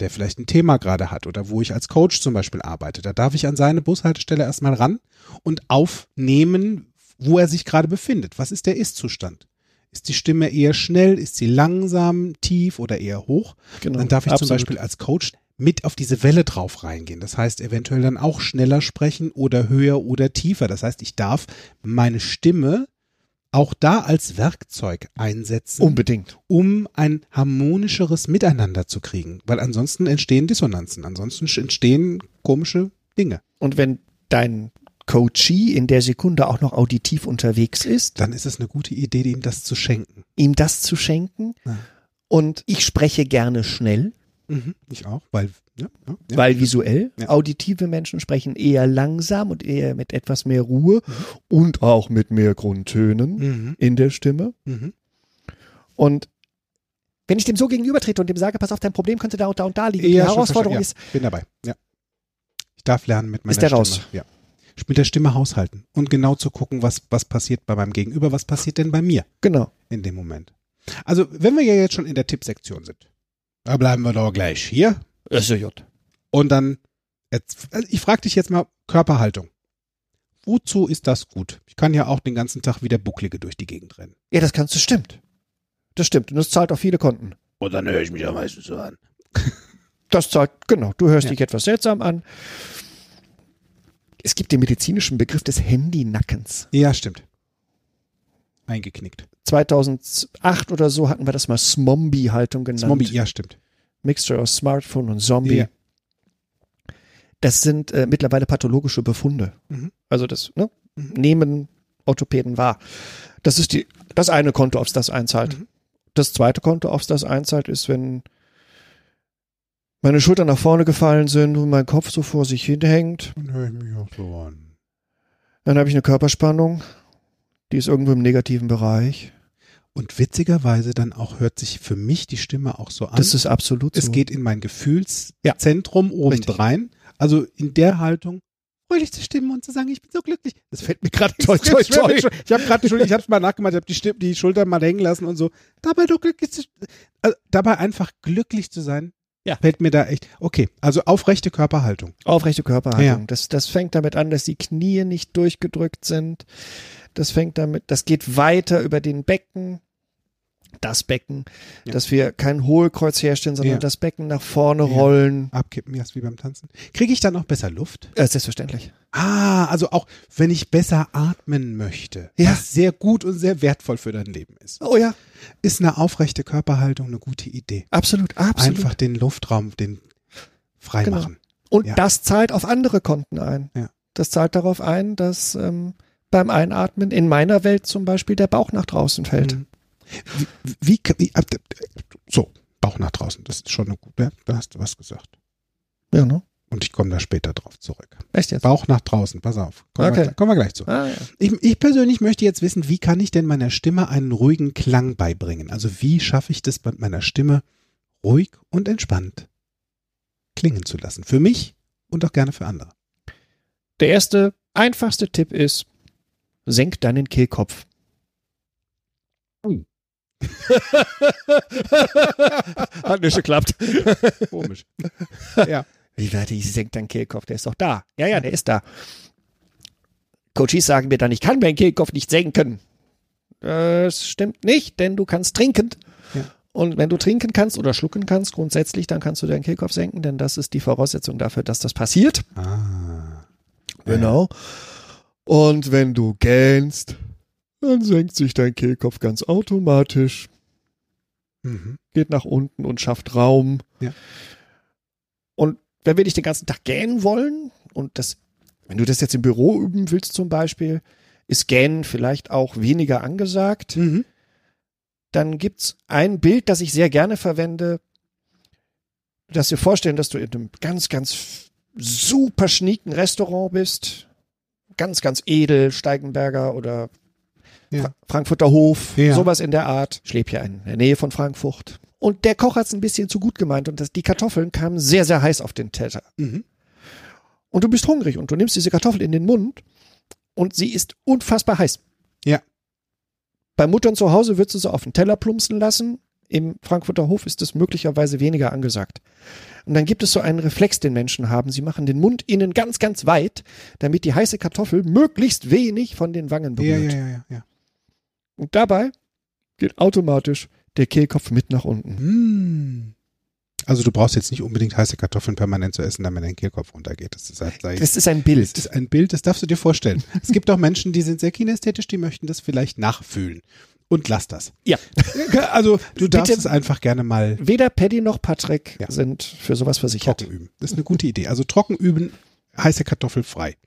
Der vielleicht ein Thema gerade hat oder wo ich als Coach zum Beispiel arbeite. Da darf ich an seine Bushaltestelle erstmal ran und aufnehmen, wo er sich gerade befindet. Was ist der Ist-Zustand? Ist die Stimme eher schnell? Ist sie langsam, tief oder eher hoch? Genau. Dann darf ich zum absolut. Beispiel als Coach mit auf diese Welle drauf reingehen. Das heißt, eventuell dann auch schneller sprechen oder höher oder tiefer. Das heißt, ich darf meine Stimme auch da als Werkzeug einsetzen, Unbedingt. um ein harmonischeres Miteinander zu kriegen. Weil ansonsten entstehen Dissonanzen, ansonsten entstehen komische Dinge. Und wenn dein Coachee in der Sekunde auch noch auditiv unterwegs ist, Dann ist es eine gute Idee, ihm das zu schenken. ihm das zu schenken Ja. Und ich spreche gerne schnell, Mhm. Ich auch, weil, ja, ja, weil visuell. Ja. Auditive Menschen sprechen eher langsam und eher mit etwas mehr Ruhe und auch mit mehr Grundtönen Mhm. in der Stimme. Mhm. Und wenn ich dem so gegenübertrete und dem sage, pass auf, dein Problem könnte da und da und da liegen. Die Herausforderung ist, Bin dabei, ja. Ich darf lernen mit meiner Ist der Stimme. raus? Ja. Mit der Stimme haushalten und genau zu gucken, was, was passiert bei meinem Gegenüber, was passiert denn bei mir genau. in dem Moment. Also, wenn wir ja jetzt schon in der Tippsektion sind, da bleiben wir doch gleich hier SJ. und dann, jetzt, also ich frage dich jetzt mal Körperhaltung. Wozu ist das gut? Ich kann ja auch den ganzen Tag wie der Bucklige durch die Gegend rennen. Ja, das kannst du, stimmt. Das stimmt. Und das zahlt auf viele Konten. Und dann höre ich mich ja meistens so an. (laughs) Das zahlt, genau. Du hörst Ja. dich etwas seltsam an. Es gibt den medizinischen Begriff des Handynackens. Ja, stimmt. Eingeknickt. 2008 oder so hatten wir das mal Smombie-Haltung genannt. Zombie, ja, stimmt. Mixture aus Smartphone und Zombie. Ja. Das sind äh, mittlerweile pathologische Befunde. Mhm. Also das ne, Mhm. nehmen Orthopäden wahr. Das ist die, das eine Konto, aufs das einzahlt. Mhm. Das zweite Konto, aufs das einzahlt, ist, wenn meine Schultern nach vorne gefallen sind und mein Kopf so vor sich hin hängt. Dann höre ich mich auch so an. Dann habe ich eine Körperspannung, die ist irgendwo im negativen Bereich. Und witzigerweise dann auch hört sich für mich die Stimme auch so an. Das ist absolut es so. geht in mein Gefühlszentrum obendrein. Also in der Haltung, fröhlich zu stimmen und zu sagen, ich bin so glücklich. Das fällt mir gerade Toi, toi, toi. Ich habe gerade, ich habe es mal nachgemacht, ich habe die, Stimme- die Schultern mal hängen lassen und so. Dabei doch glücklich zu, also dabei einfach glücklich zu sein, Ja. fällt mir da echt. Okay, also aufrechte Körperhaltung. Aufrechte Körperhaltung. Ja. Das, das fängt damit an, dass die Knie nicht durchgedrückt sind. Das fängt damit, das geht weiter über den Becken, das Becken, Ja. dass wir kein Hohlkreuz herstellen, sondern Ja. das Becken nach vorne rollen. Abkippen, ja, ist wie beim Tanzen. Kriege ich dann auch besser Luft? Äh, selbstverständlich. Ah, also auch wenn ich besser atmen möchte, Ja. was sehr gut und sehr wertvoll für dein Leben ist, Oh ja, ist eine aufrechte Körperhaltung eine gute Idee. absolut, absolut. Einfach den Luftraum, den freimachen. Und ja. das zahlt auf andere Konten ein. Ja. Das zahlt darauf ein, dass ähm, beim Einatmen in meiner Welt zum Beispiel der Bauch nach draußen fällt. Mhm. Wie, wie, wie so, Bauch nach draußen, das ist schon eine gute, da hast du was gesagt. Ja, ne? Und ich komme da später drauf zurück. Echt jetzt? Bauch nach draußen, pass auf. Kommen, Okay. wir, kommen wir gleich zu. Ah, ja. Ich, ich persönlich möchte jetzt wissen, wie kann ich denn meiner Stimme einen ruhigen Klang beibringen? Also wie schaffe ich das mit meiner Stimme ruhig und entspannt klingen zu lassen? Für mich und auch gerne für andere. Der erste, einfachste Tipp ist, senk deinen Kehlkopf. (laughs) (laughs) Hat nicht geklappt. Komisch. ja. Wie werde ich senk deinen Kehlkopf? Der ist doch da. Ja, ja, der ist da. Coaches sagen mir dann, ich kann meinen Kehlkopf nicht senken. Das stimmt nicht, denn du kannst trinken. Ja. Und wenn du trinken kannst oder schlucken kannst, grundsätzlich, dann kannst du deinen Kehlkopf senken, denn das ist die Voraussetzung dafür, dass das passiert. Ah. Genau. Und wenn du gähnst, dann senkt sich dein Kehlkopf ganz automatisch, Mhm. geht nach unten und schafft Raum. Ja. Wenn wir nicht den ganzen Tag gähnen wollen, und das, wenn du das jetzt im Büro üben willst zum Beispiel, ist Gähnen vielleicht auch weniger angesagt, Mhm. dann gibt's ein Bild, das ich sehr gerne verwende, dass wir vorstellen, dass du in einem ganz, ganz super schnieken Restaurant bist. Ganz, ganz edel, Steigenberger oder Ja. Fra Frankfurter Hof, Ja. sowas in der Art. Ich lebe ja in der Nähe von Frankfurt. Und der Koch hat's ein bisschen zu gut gemeint und das, die Kartoffeln kamen sehr, sehr heiß auf den Teller. Mhm. Und du bist hungrig und du nimmst diese Kartoffel in den Mund und sie ist unfassbar heiß. Ja. Bei Muttern zu Hause würdest du sie auf den Teller plumpsen lassen. Im Frankfurter Hof ist es möglicherweise weniger angesagt. Und dann gibt es so einen Reflex, den Menschen haben. Sie machen den Mund innen ganz, ganz weit, damit die heiße Kartoffel möglichst wenig von den Wangen berührt. ja, ja, ja, ja. Und dabei geht automatisch der Kehlkopf mit nach unten. Mm. Also du brauchst jetzt nicht unbedingt heiße Kartoffeln permanent zu essen, damit dein Kehlkopf runtergeht. Das ist, halt, Das ist ein Bild. das ist ein Bild, das darfst du dir vorstellen. (laughs) es gibt auch Menschen, die sind sehr kinästhetisch, die möchten das vielleicht nachfühlen. Und lass das. Ja. (laughs) Also du darfst Bitte- es einfach gerne mal Weder Paddy noch Patrick Ja. sind für sowas versichert. trocken üben. Das ist eine gute Idee. Also trocken üben, heiße Kartoffel frei.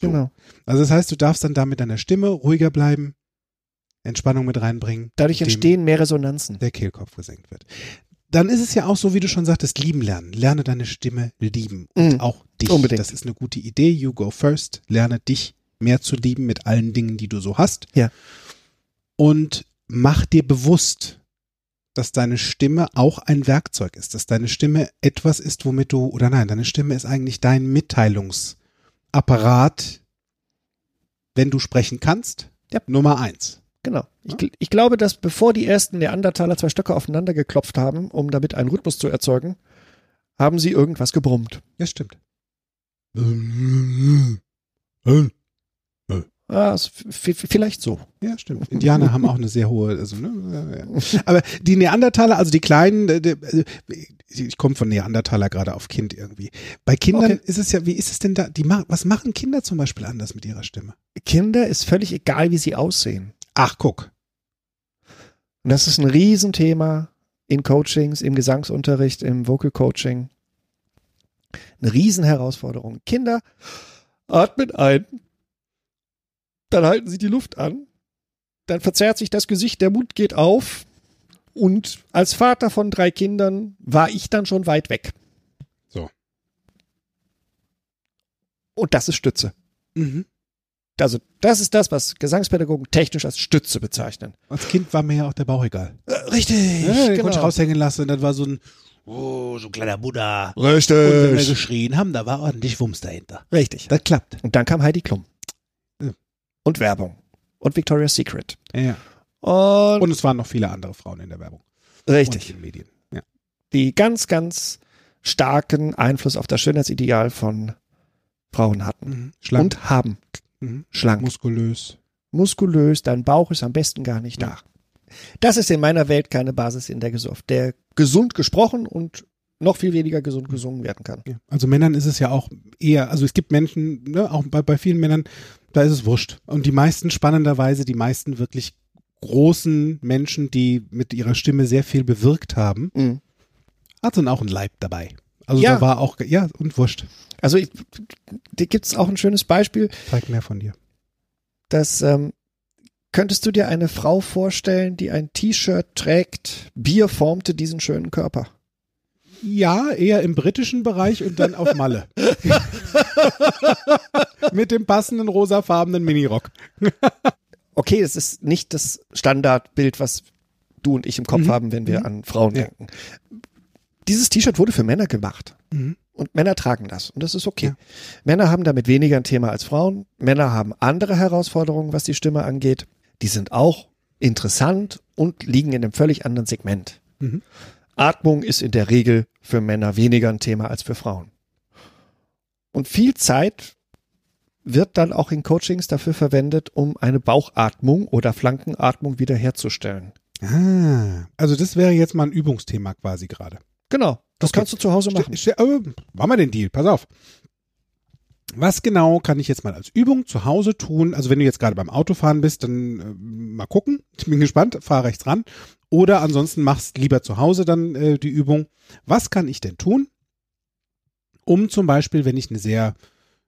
So. Genau. Also das heißt, du darfst dann da mit deiner Stimme ruhiger bleiben, Entspannung mit reinbringen. Dadurch entstehen mehr Resonanzen. der Kehlkopf gesenkt wird. Dann ist es ja auch so, wie du schon sagtest, lieben lernen. Lerne deine Stimme lieben und Mhm. auch dich. Unbedingt. Das ist eine gute Idee. You go first. Lerne dich mehr zu lieben mit allen Dingen, die du so hast. Ja. Und mach dir bewusst, dass deine Stimme auch ein Werkzeug ist, dass deine Stimme etwas ist, womit du, oder nein, deine Stimme ist eigentlich dein Mitteilungsapparat, wenn du sprechen kannst. Ja. Nummer eins. Genau. Ich, gl- ich glaube, dass bevor die ersten Neandertaler zwei Stöcke aufeinander geklopft haben, um damit einen Rhythmus zu erzeugen, haben sie irgendwas gebrummt. Ja, stimmt. Ah, vielleicht so. Ja, stimmt. Indianer haben auch eine sehr hohe, also, ne, ja, ja. aber die Neandertaler, also die kleinen, äh, die- also, ich komme von Neandertaler gerade auf Kind irgendwie. Bei Kindern Okay. ist es ja, wie ist es denn da, die was machen Kinder zum Beispiel anders mit ihrer Stimme? Kinder ist völlig egal, wie sie aussehen. Ach, guck. Und das ist ein Riesenthema in Coachings, im Gesangsunterricht, im Vocal Coaching. Eine Riesenherausforderung. Kinder atmen ein, dann halten sie die Luft an, dann verzerrt sich das Gesicht, der Mund geht auf und als Vater von drei Kindern war ich dann schon weit weg. So. Und das ist Stütze. Mhm. Also das ist das, was Gesangspädagogen technisch als Stütze bezeichnen. Als Kind war mir ja auch der Bauch egal. Äh, richtig, Ja, den konnte ich genau. raushängen lassen und das war so ein, oh, so ein kleiner Buddha. Und wenn wir Richtig. geschrien haben, da war ordentlich Wumms dahinter. Richtig. Das klappt. Und dann kam Heidi Klum. Ja. Und Werbung. Und Victoria's Secret. Ja. Und, Und es waren noch viele andere Frauen in der Werbung. richtig. Und in den Medien. Ja. Die ganz, ganz starken Einfluss auf das Schönheitsideal von Frauen hatten. Mhm. Und haben. Mhm. Schlank. Muskulös. muskulös, dein Bauch ist am besten gar nicht da. Das ist in meiner Welt keine Basis in der Gesuff, der gesund gesprochen und noch viel weniger gesund gesungen werden kann. Also Männern ist es ja auch eher, also es gibt Menschen, ne, auch bei, bei vielen Männern, da ist es wurscht. Und die meisten, spannenderweise, die meisten wirklich großen Menschen, die mit ihrer Stimme sehr viel bewirkt haben, Mhm. hatten auch einen Leib dabei. Also Ja. da war auch, ja, und wurscht. Also ich, gibt es auch ein schönes Beispiel, Zeig mehr von dir. dass ähm, könntest du dir eine Frau vorstellen, die ein T-Shirt trägt, Bier formte diesen schönen Körper. Ja, eher im britischen Bereich und dann auf Malle. (laughs) Mit dem passenden rosafarbenen Minirock. Okay, es ist nicht das Standardbild, was du und ich im Kopf Mhm. haben, wenn wir Mhm. an Frauen Ja. denken. Dieses T-Shirt wurde für Männer gemacht. Mhm. Und Männer tragen das. Und das ist okay. Ja. Männer haben damit weniger ein Thema als Frauen. Männer haben andere Herausforderungen, was die Stimme angeht. Die sind auch interessant und liegen in einem völlig anderen Segment. Mhm. Atmung ist in der Regel für Männer weniger ein Thema als für Frauen. Und viel Zeit wird dann auch in Coachings dafür verwendet, um eine Bauchatmung oder Flankenatmung wiederherzustellen. Ah, also das wäre jetzt mal ein Übungsthema quasi gerade. Genau. Das Okay. kannst du zu Hause machen. Ste- äh, machen wir den Deal, pass auf. Was genau kann ich jetzt mal als Übung zu Hause tun? Also wenn du jetzt gerade beim Autofahren bist, dann äh, mal gucken. (laughs) Ich bin gespannt, fahr rechts ran. Oder ansonsten machst lieber zu Hause dann äh, die Übung. Was kann ich denn tun, um zum Beispiel, wenn ich eine sehr,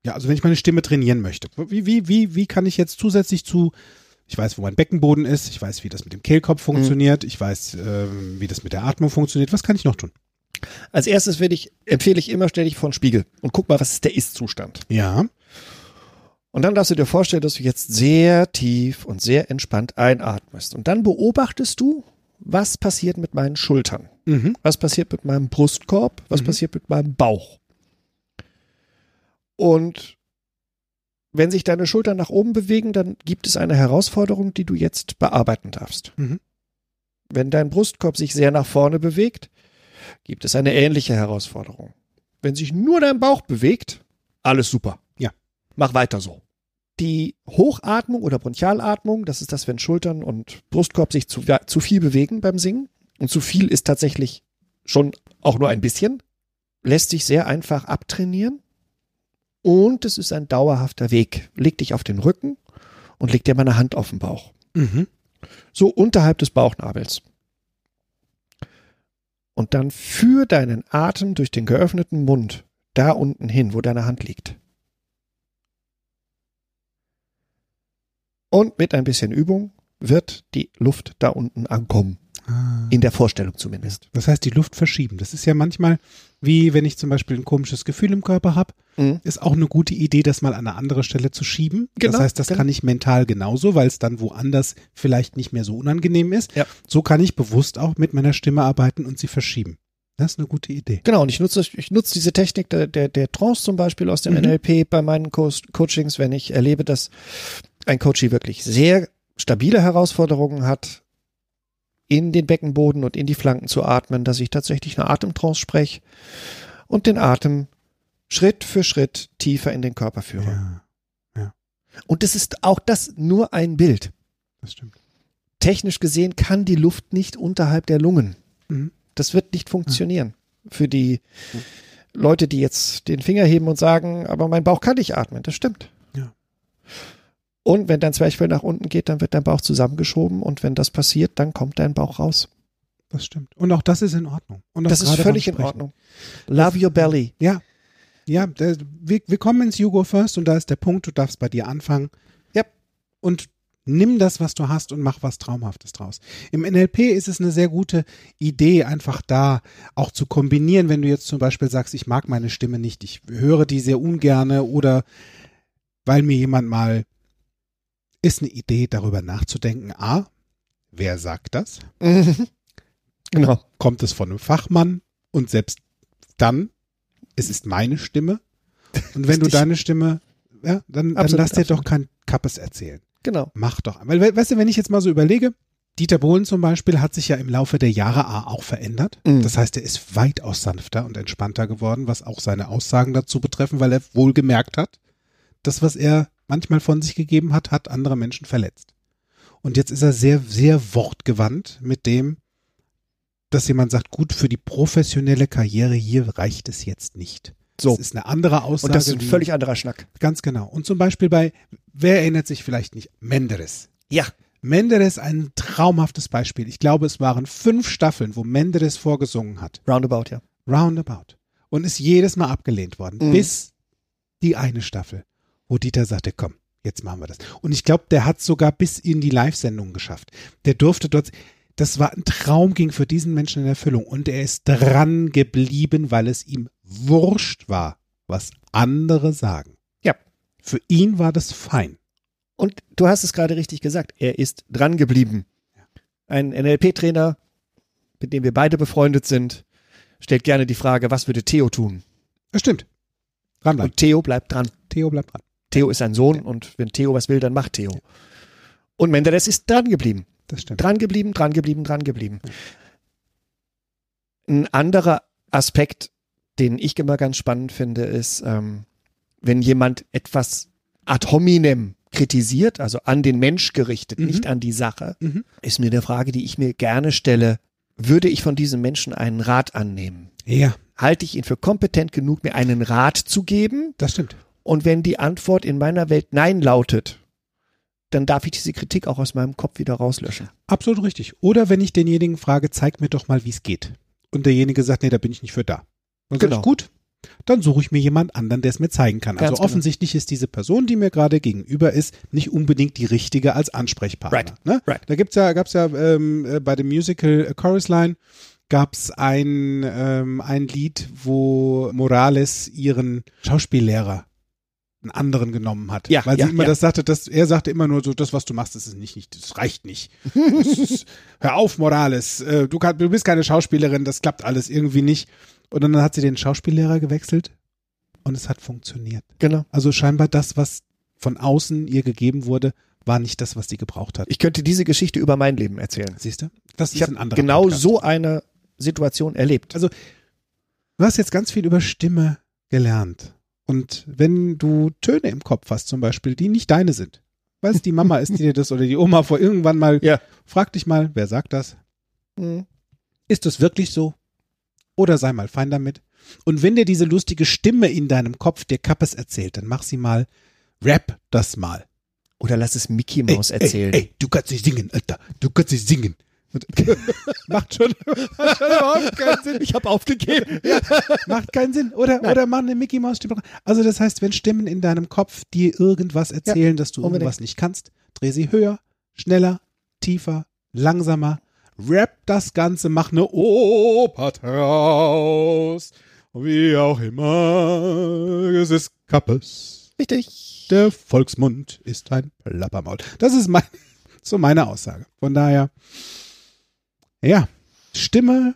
ja, also wenn ich meine Stimme trainieren möchte, wie, wie, wie, wie kann ich jetzt zusätzlich zu, ich weiß, wo mein Beckenboden ist, ich weiß, wie das mit dem Kehlkopf funktioniert, ich weiß, äh, wie das mit der Atmung funktioniert, was kann ich noch tun? Als erstes ich, empfehle ich immer, stell dich vor den Spiegel und guck mal, was ist der Ist-Zustand. Ja. Und dann darfst du dir vorstellen, dass du jetzt sehr tief und sehr entspannt einatmest. Und dann beobachtest du, was passiert mit meinen Schultern? Mhm. Was passiert mit meinem Brustkorb? Was Mhm. passiert mit meinem Bauch? Und wenn sich deine Schultern nach oben bewegen, dann gibt es eine Herausforderung, die du jetzt bearbeiten darfst. Mhm. Wenn dein Brustkorb sich sehr nach vorne bewegt, gibt es eine ähnliche Herausforderung. Wenn sich nur dein Bauch bewegt, alles super. Ja. Mach weiter so. Die Hochatmung oder Bronchialatmung, das ist das, wenn Schultern und Brustkorb sich zu, zu viel bewegen beim Singen. Und zu viel ist tatsächlich schon auch nur ein bisschen. Lässt sich sehr einfach abtrainieren. Und es ist ein dauerhafter Weg. Leg dich auf den Rücken und leg dir mal eine Hand auf den Bauch. Mhm. So unterhalb des Bauchnabels. Und dann führ deinen Atem durch den geöffneten Mund da unten hin, wo deine Hand liegt. Und mit ein bisschen Übung wird die Luft da unten ankommen. Ah. In der Vorstellung zumindest. Das heißt, die Luft verschieben. Das ist ja manchmal wie wenn ich zum Beispiel ein komisches Gefühl im Körper habe, Mhm. ist auch eine gute Idee, das mal an eine andere Stelle zu schieben. Genau, das heißt, das genau. kann ich mental genauso, weil es dann woanders vielleicht nicht mehr so unangenehm ist. Ja. So kann ich bewusst auch mit meiner Stimme arbeiten und sie verschieben. Das ist eine gute Idee. Genau, und ich nutze, ich nutze diese Technik der, der, der Trance zum Beispiel aus dem Mhm. NLP bei meinen Co Coachings, wenn ich erlebe, dass ein Coachie wirklich sehr stabile Herausforderungen hat, in den Beckenboden und in die Flanken zu atmen, dass ich tatsächlich eine Atemtrance spreche und den Atem Schritt für Schritt tiefer in den Körper führe. Ja, Und das ist auch das nur ein Bild. das stimmt. Technisch gesehen kann die Luft nicht unterhalb der Lungen. Mhm. Das wird nicht funktionieren. Für die Leute, die jetzt den Finger heben und sagen, aber mein Bauch kann nicht atmen. Das stimmt. Ja. Und wenn dein Zwerchfell nach unten geht, dann wird dein Bauch zusammengeschoben und wenn das passiert, dann kommt dein Bauch raus. Das stimmt. Und auch das ist in Ordnung. Das ist völlig in. Ordnung. Love your belly. Ja. Ja, wir, wir kommen ins You Go First und da ist der Punkt, du darfst bei dir anfangen. Ja. Und nimm das, was du hast und mach was Traumhaftes draus. Im NLP ist es eine sehr gute Idee, einfach da auch zu kombinieren, wenn du jetzt zum Beispiel sagst, ich mag meine Stimme nicht, ich höre die sehr ungerne oder weil mir jemand mal ist eine Idee, darüber nachzudenken. A, wer sagt das? Mhm. (laughs) Genau. kommt es von einem Fachmann und selbst dann, es ist meine Stimme. Und wenn du deine Stimme, ja, dann, dann Absolut, lass dir absolut. doch kein Kappes erzählen. Genau. Mach doch. Weil, we- weißt du, wenn ich jetzt mal so überlege, Dieter Bohlen zum Beispiel hat sich ja im Laufe der Jahre A auch verändert. Mhm. Das heißt, er ist weitaus sanfter und entspannter geworden, was auch seine Aussagen dazu betreffen, weil er wohl gemerkt hat, das, was er manchmal von sich gegeben hat, hat andere Menschen verletzt. Und jetzt ist er sehr, sehr wortgewandt mit dem, dass jemand sagt, gut, für die professionelle Karriere hier reicht es jetzt nicht. So. Das ist eine andere Aussage. Und das ist ein völlig anderer Schnack. Ganz genau. Und zum Beispiel bei, wer erinnert sich vielleicht nicht? Menderes. Ja. Menderes ein traumhaftes Beispiel. Ich glaube, es waren fünf Staffeln, wo Menderes vorgesungen hat. Roundabout, ja. Roundabout. Und ist jedes Mal abgelehnt worden. Mhm. Bis die eine Staffel, wo Dieter sagte, komm, jetzt machen wir das. Und ich glaube, der hat sogar bis in die Live-Sendung geschafft. Der durfte dort, das war ein Traum, ging für diesen Menschen in Erfüllung. Und er ist dran geblieben, weil es ihm wurscht war, was andere sagen. Ja. Für ihn war das fein. Und du hast es gerade richtig gesagt, er ist dran geblieben. Ein NLP-Trainer, mit dem wir beide befreundet sind, stellt gerne die Frage, was würde Theo tun? Das stimmt. Dranbleiben. Und Theo bleibt dran. Theo bleibt dran. Theo ist sein Sohn und wenn Theo was will, dann macht Theo. Und Menderes ist dran geblieben. Das stimmt. Dran geblieben, dran geblieben, dran geblieben. Ein anderer Aspekt, den ich immer ganz spannend finde, ist, ähm, wenn jemand etwas ad hominem kritisiert, also an den Mensch gerichtet, Mhm. nicht an die Sache, Mhm. ist mir eine Frage, die ich mir gerne stelle. Würde ich von diesem Menschen einen Rat annehmen? Ja, Halte ich ihn für kompetent genug, mir einen Rat zu geben? das stimmt. Und wenn die Antwort in meiner Welt Nein lautet, dann darf ich diese Kritik auch aus meinem Kopf wieder rauslöschen. Absolut richtig. Oder wenn ich denjenigen frage, zeig mir doch mal, wie es geht. Und derjenige sagt, nee, da bin ich nicht für da. Dann Genau. ich, gut, dann suche ich mir jemand anderen, der es mir zeigen kann. Ganz also genau. offensichtlich ist diese Person, die mir gerade gegenüber ist, nicht unbedingt die richtige als Ansprechpartner. Right. Ne? Right. Da gibt's ja, gab's ja ähm, äh, bei dem Musical äh, Chorus Line gab's ein, ähm, ein Lied, wo Morales ihren Schauspiellehrer einen anderen genommen hat. Ja, weil ja, sie immer ja. das sagte, dass er sagte immer nur so, das, was du machst, das ist nicht, nicht das reicht nicht. (laughs) Das ist, hör auf, Morales, äh, du, kann, du bist keine Schauspielerin, das klappt alles irgendwie nicht. Und dann hat sie den Schauspiellehrer gewechselt und es hat funktioniert. Genau. Also scheinbar das, was von außen ihr gegeben wurde, war nicht das, was sie gebraucht hat. Ich könnte diese Geschichte über mein Leben erzählen. Siehst du? Das Ich ist ein anderer genau Podcast. so eine Situation erlebt. Also du hast jetzt ganz viel über Stimme gelernt. Und wenn du Töne im Kopf hast zum Beispiel, die nicht deine sind, weil es die Mama ist, die dir das oder die Oma vor irgendwann mal, Ja. frag dich mal, wer sagt das? Hm. Ist es wirklich so? Oder sei mal fein damit. Und wenn dir diese lustige Stimme in deinem Kopf dir Kappes erzählt, dann mach sie mal, rap das mal. Oder lass es Mickey Mouse erzählen. Ey, ey, du kannst nicht singen, Alter. Du kannst nicht singen. (laughs) macht schon, macht schon überhaupt keinen Sinn. Ich habe aufgegeben. Macht keinen Sinn. Oder, Nein. oder mach eine Mickey Maus Stimme. Also das heißt, wenn Stimmen in deinem Kopf dir irgendwas erzählen, dass du unbedingt. irgendwas nicht kannst, dreh sie höher, schneller, tiefer, langsamer, rap das Ganze, mach eine Oper draus. Wie auch immer, es ist Kappes. Richtig. Der Volksmund ist ein Plappermaul. Das ist mein, (laughs) so meine Aussage. Von daher, ja, Stimme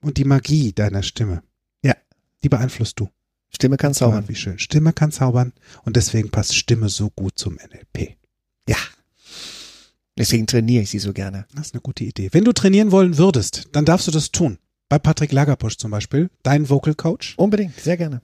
und die Magie deiner Stimme. Ja. Die beeinflusst du. Stimme kann zaubern. Wie schön. Stimme kann zaubern und deswegen passt Stimme so gut zum NLP. Ja. Deswegen trainiere ich sie so gerne. Das ist eine gute Idee. Wenn du trainieren wollen würdest, dann darfst du das tun. Bei Patrick Lagerpusch zum Beispiel, dein Vocal Coach. Unbedingt, sehr gerne.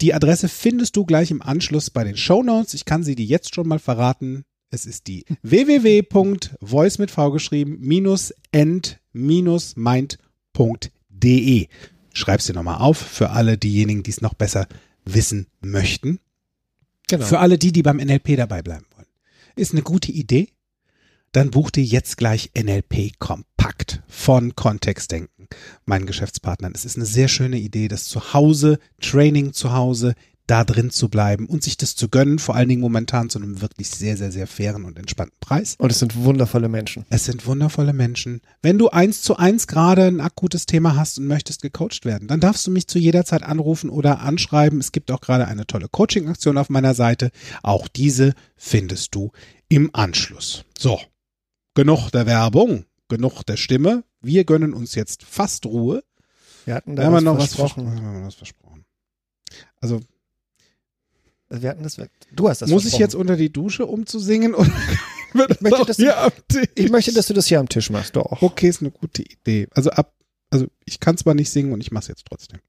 Die Adresse findest du gleich im Anschluss bei den Show Notes. Ich kann sie dir jetzt schon mal verraten. Es ist die www.voice mit V geschrieben minus end minus mind.de. Schreib's dir nochmal auf für alle diejenigen, die es noch besser wissen möchten. Genau. Für alle die, die beim NLP dabei bleiben wollen. Ist eine gute Idee. Dann buch dir jetzt gleich NLP Kompakt von Kontextdenken, meinen Geschäftspartnern. Es ist eine sehr schöne Idee, das zu Hause, Training zu Hause, da drin zu bleiben und sich das zu gönnen, vor allen Dingen momentan zu einem wirklich sehr, sehr, sehr fairen und entspannten Preis. Und es sind wundervolle Menschen. Es sind wundervolle Menschen. Wenn du eins zu eins gerade ein akutes Thema hast und möchtest gecoacht werden, dann darfst du mich zu jeder Zeit anrufen oder anschreiben. Es gibt auch gerade eine tolle Coaching-Aktion auf meiner Seite. Auch diese findest du im Anschluss. So, genug der Werbung, genug der Stimme. Wir gönnen uns jetzt fast Ruhe. Wir hatten Da wir was versprochen. Wir haben was versprochen. Also Wir hatten das, du hast das muss ich jetzt unter die Dusche, um zu singen? Oder Ich möchte, (laughs) dass du, ich möchte, dass du das hier am Tisch machst, doch. Okay, ist eine gute Idee. Also ab, also ich kann zwar nicht singen und ich mache es jetzt trotzdem.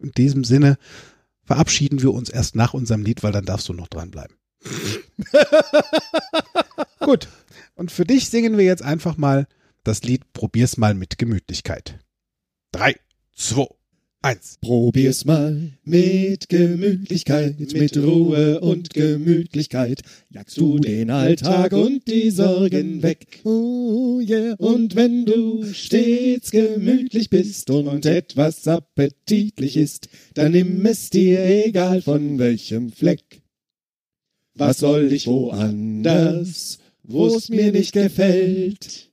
In diesem Sinne verabschieden wir uns erst nach unserem Lied, weil dann darfst du noch dranbleiben. (laughs) Gut. Und für dich singen wir jetzt einfach mal das Lied Probier's mal mit Gemütlichkeit. Drei, zwei, eins. Probier's mal mit Gemütlichkeit, mit Ruhe und Gemütlichkeit. Jagst du den Alltag und die Sorgen weg. Oh yeah. Und wenn du stets gemütlich bist und etwas appetitlich ist, dann nimm es dir egal von welchem Fleck. Was soll ich woanders, wo's mir nicht gefällt?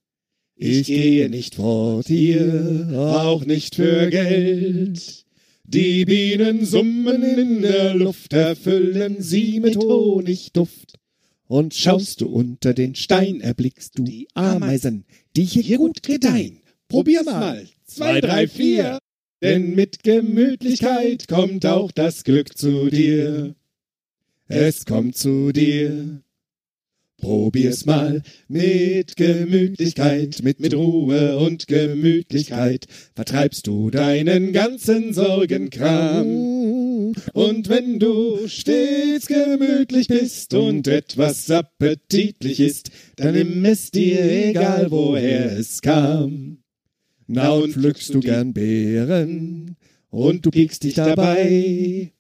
Ich gehe nicht fort hier, auch nicht für Geld. Die Bienen summen in der Luft, erfüllen sie mit Honigduft. Und schaust du unter den Stein, erblickst du die Ameisen, die hier gut gedeihen. Probier's mal, zwei, drei, vier. Denn mit Gemütlichkeit kommt auch das Glück zu dir. Es kommt zu dir. Probier's mal mit Gemütlichkeit, mit, mit Ruhe und Gemütlichkeit, vertreibst du deinen ganzen Sorgenkram. Und wenn du stets gemütlich bist und etwas appetitlich ist, dann nimm es dir egal, woher es kam. Na und pflückst du gern Beeren und du piekst dich dabei,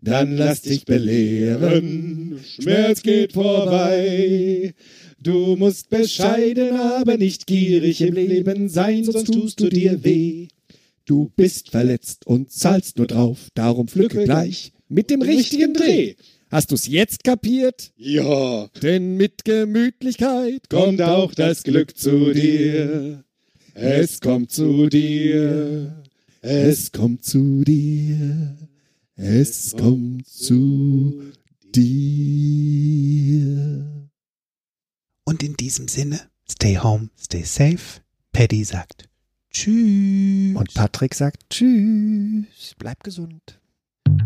dann lass dich belehren, Schmerz geht vorbei. Du musst bescheiden, aber nicht gierig im Leben sein, sonst tust du dir weh. Du bist verletzt und zahlst nur drauf, darum pflücke gleich mit dem richtigen Dreh. Hast du's jetzt kapiert? Ja. Denn mit Gemütlichkeit kommt auch das Glück zu dir. Es kommt zu dir. Es kommt zu dir. Es kommt zu dir. Und in diesem Sinne, stay home, stay safe. Paddy sagt Tschüss. Und Patrick sagt Tschüss, bleib gesund.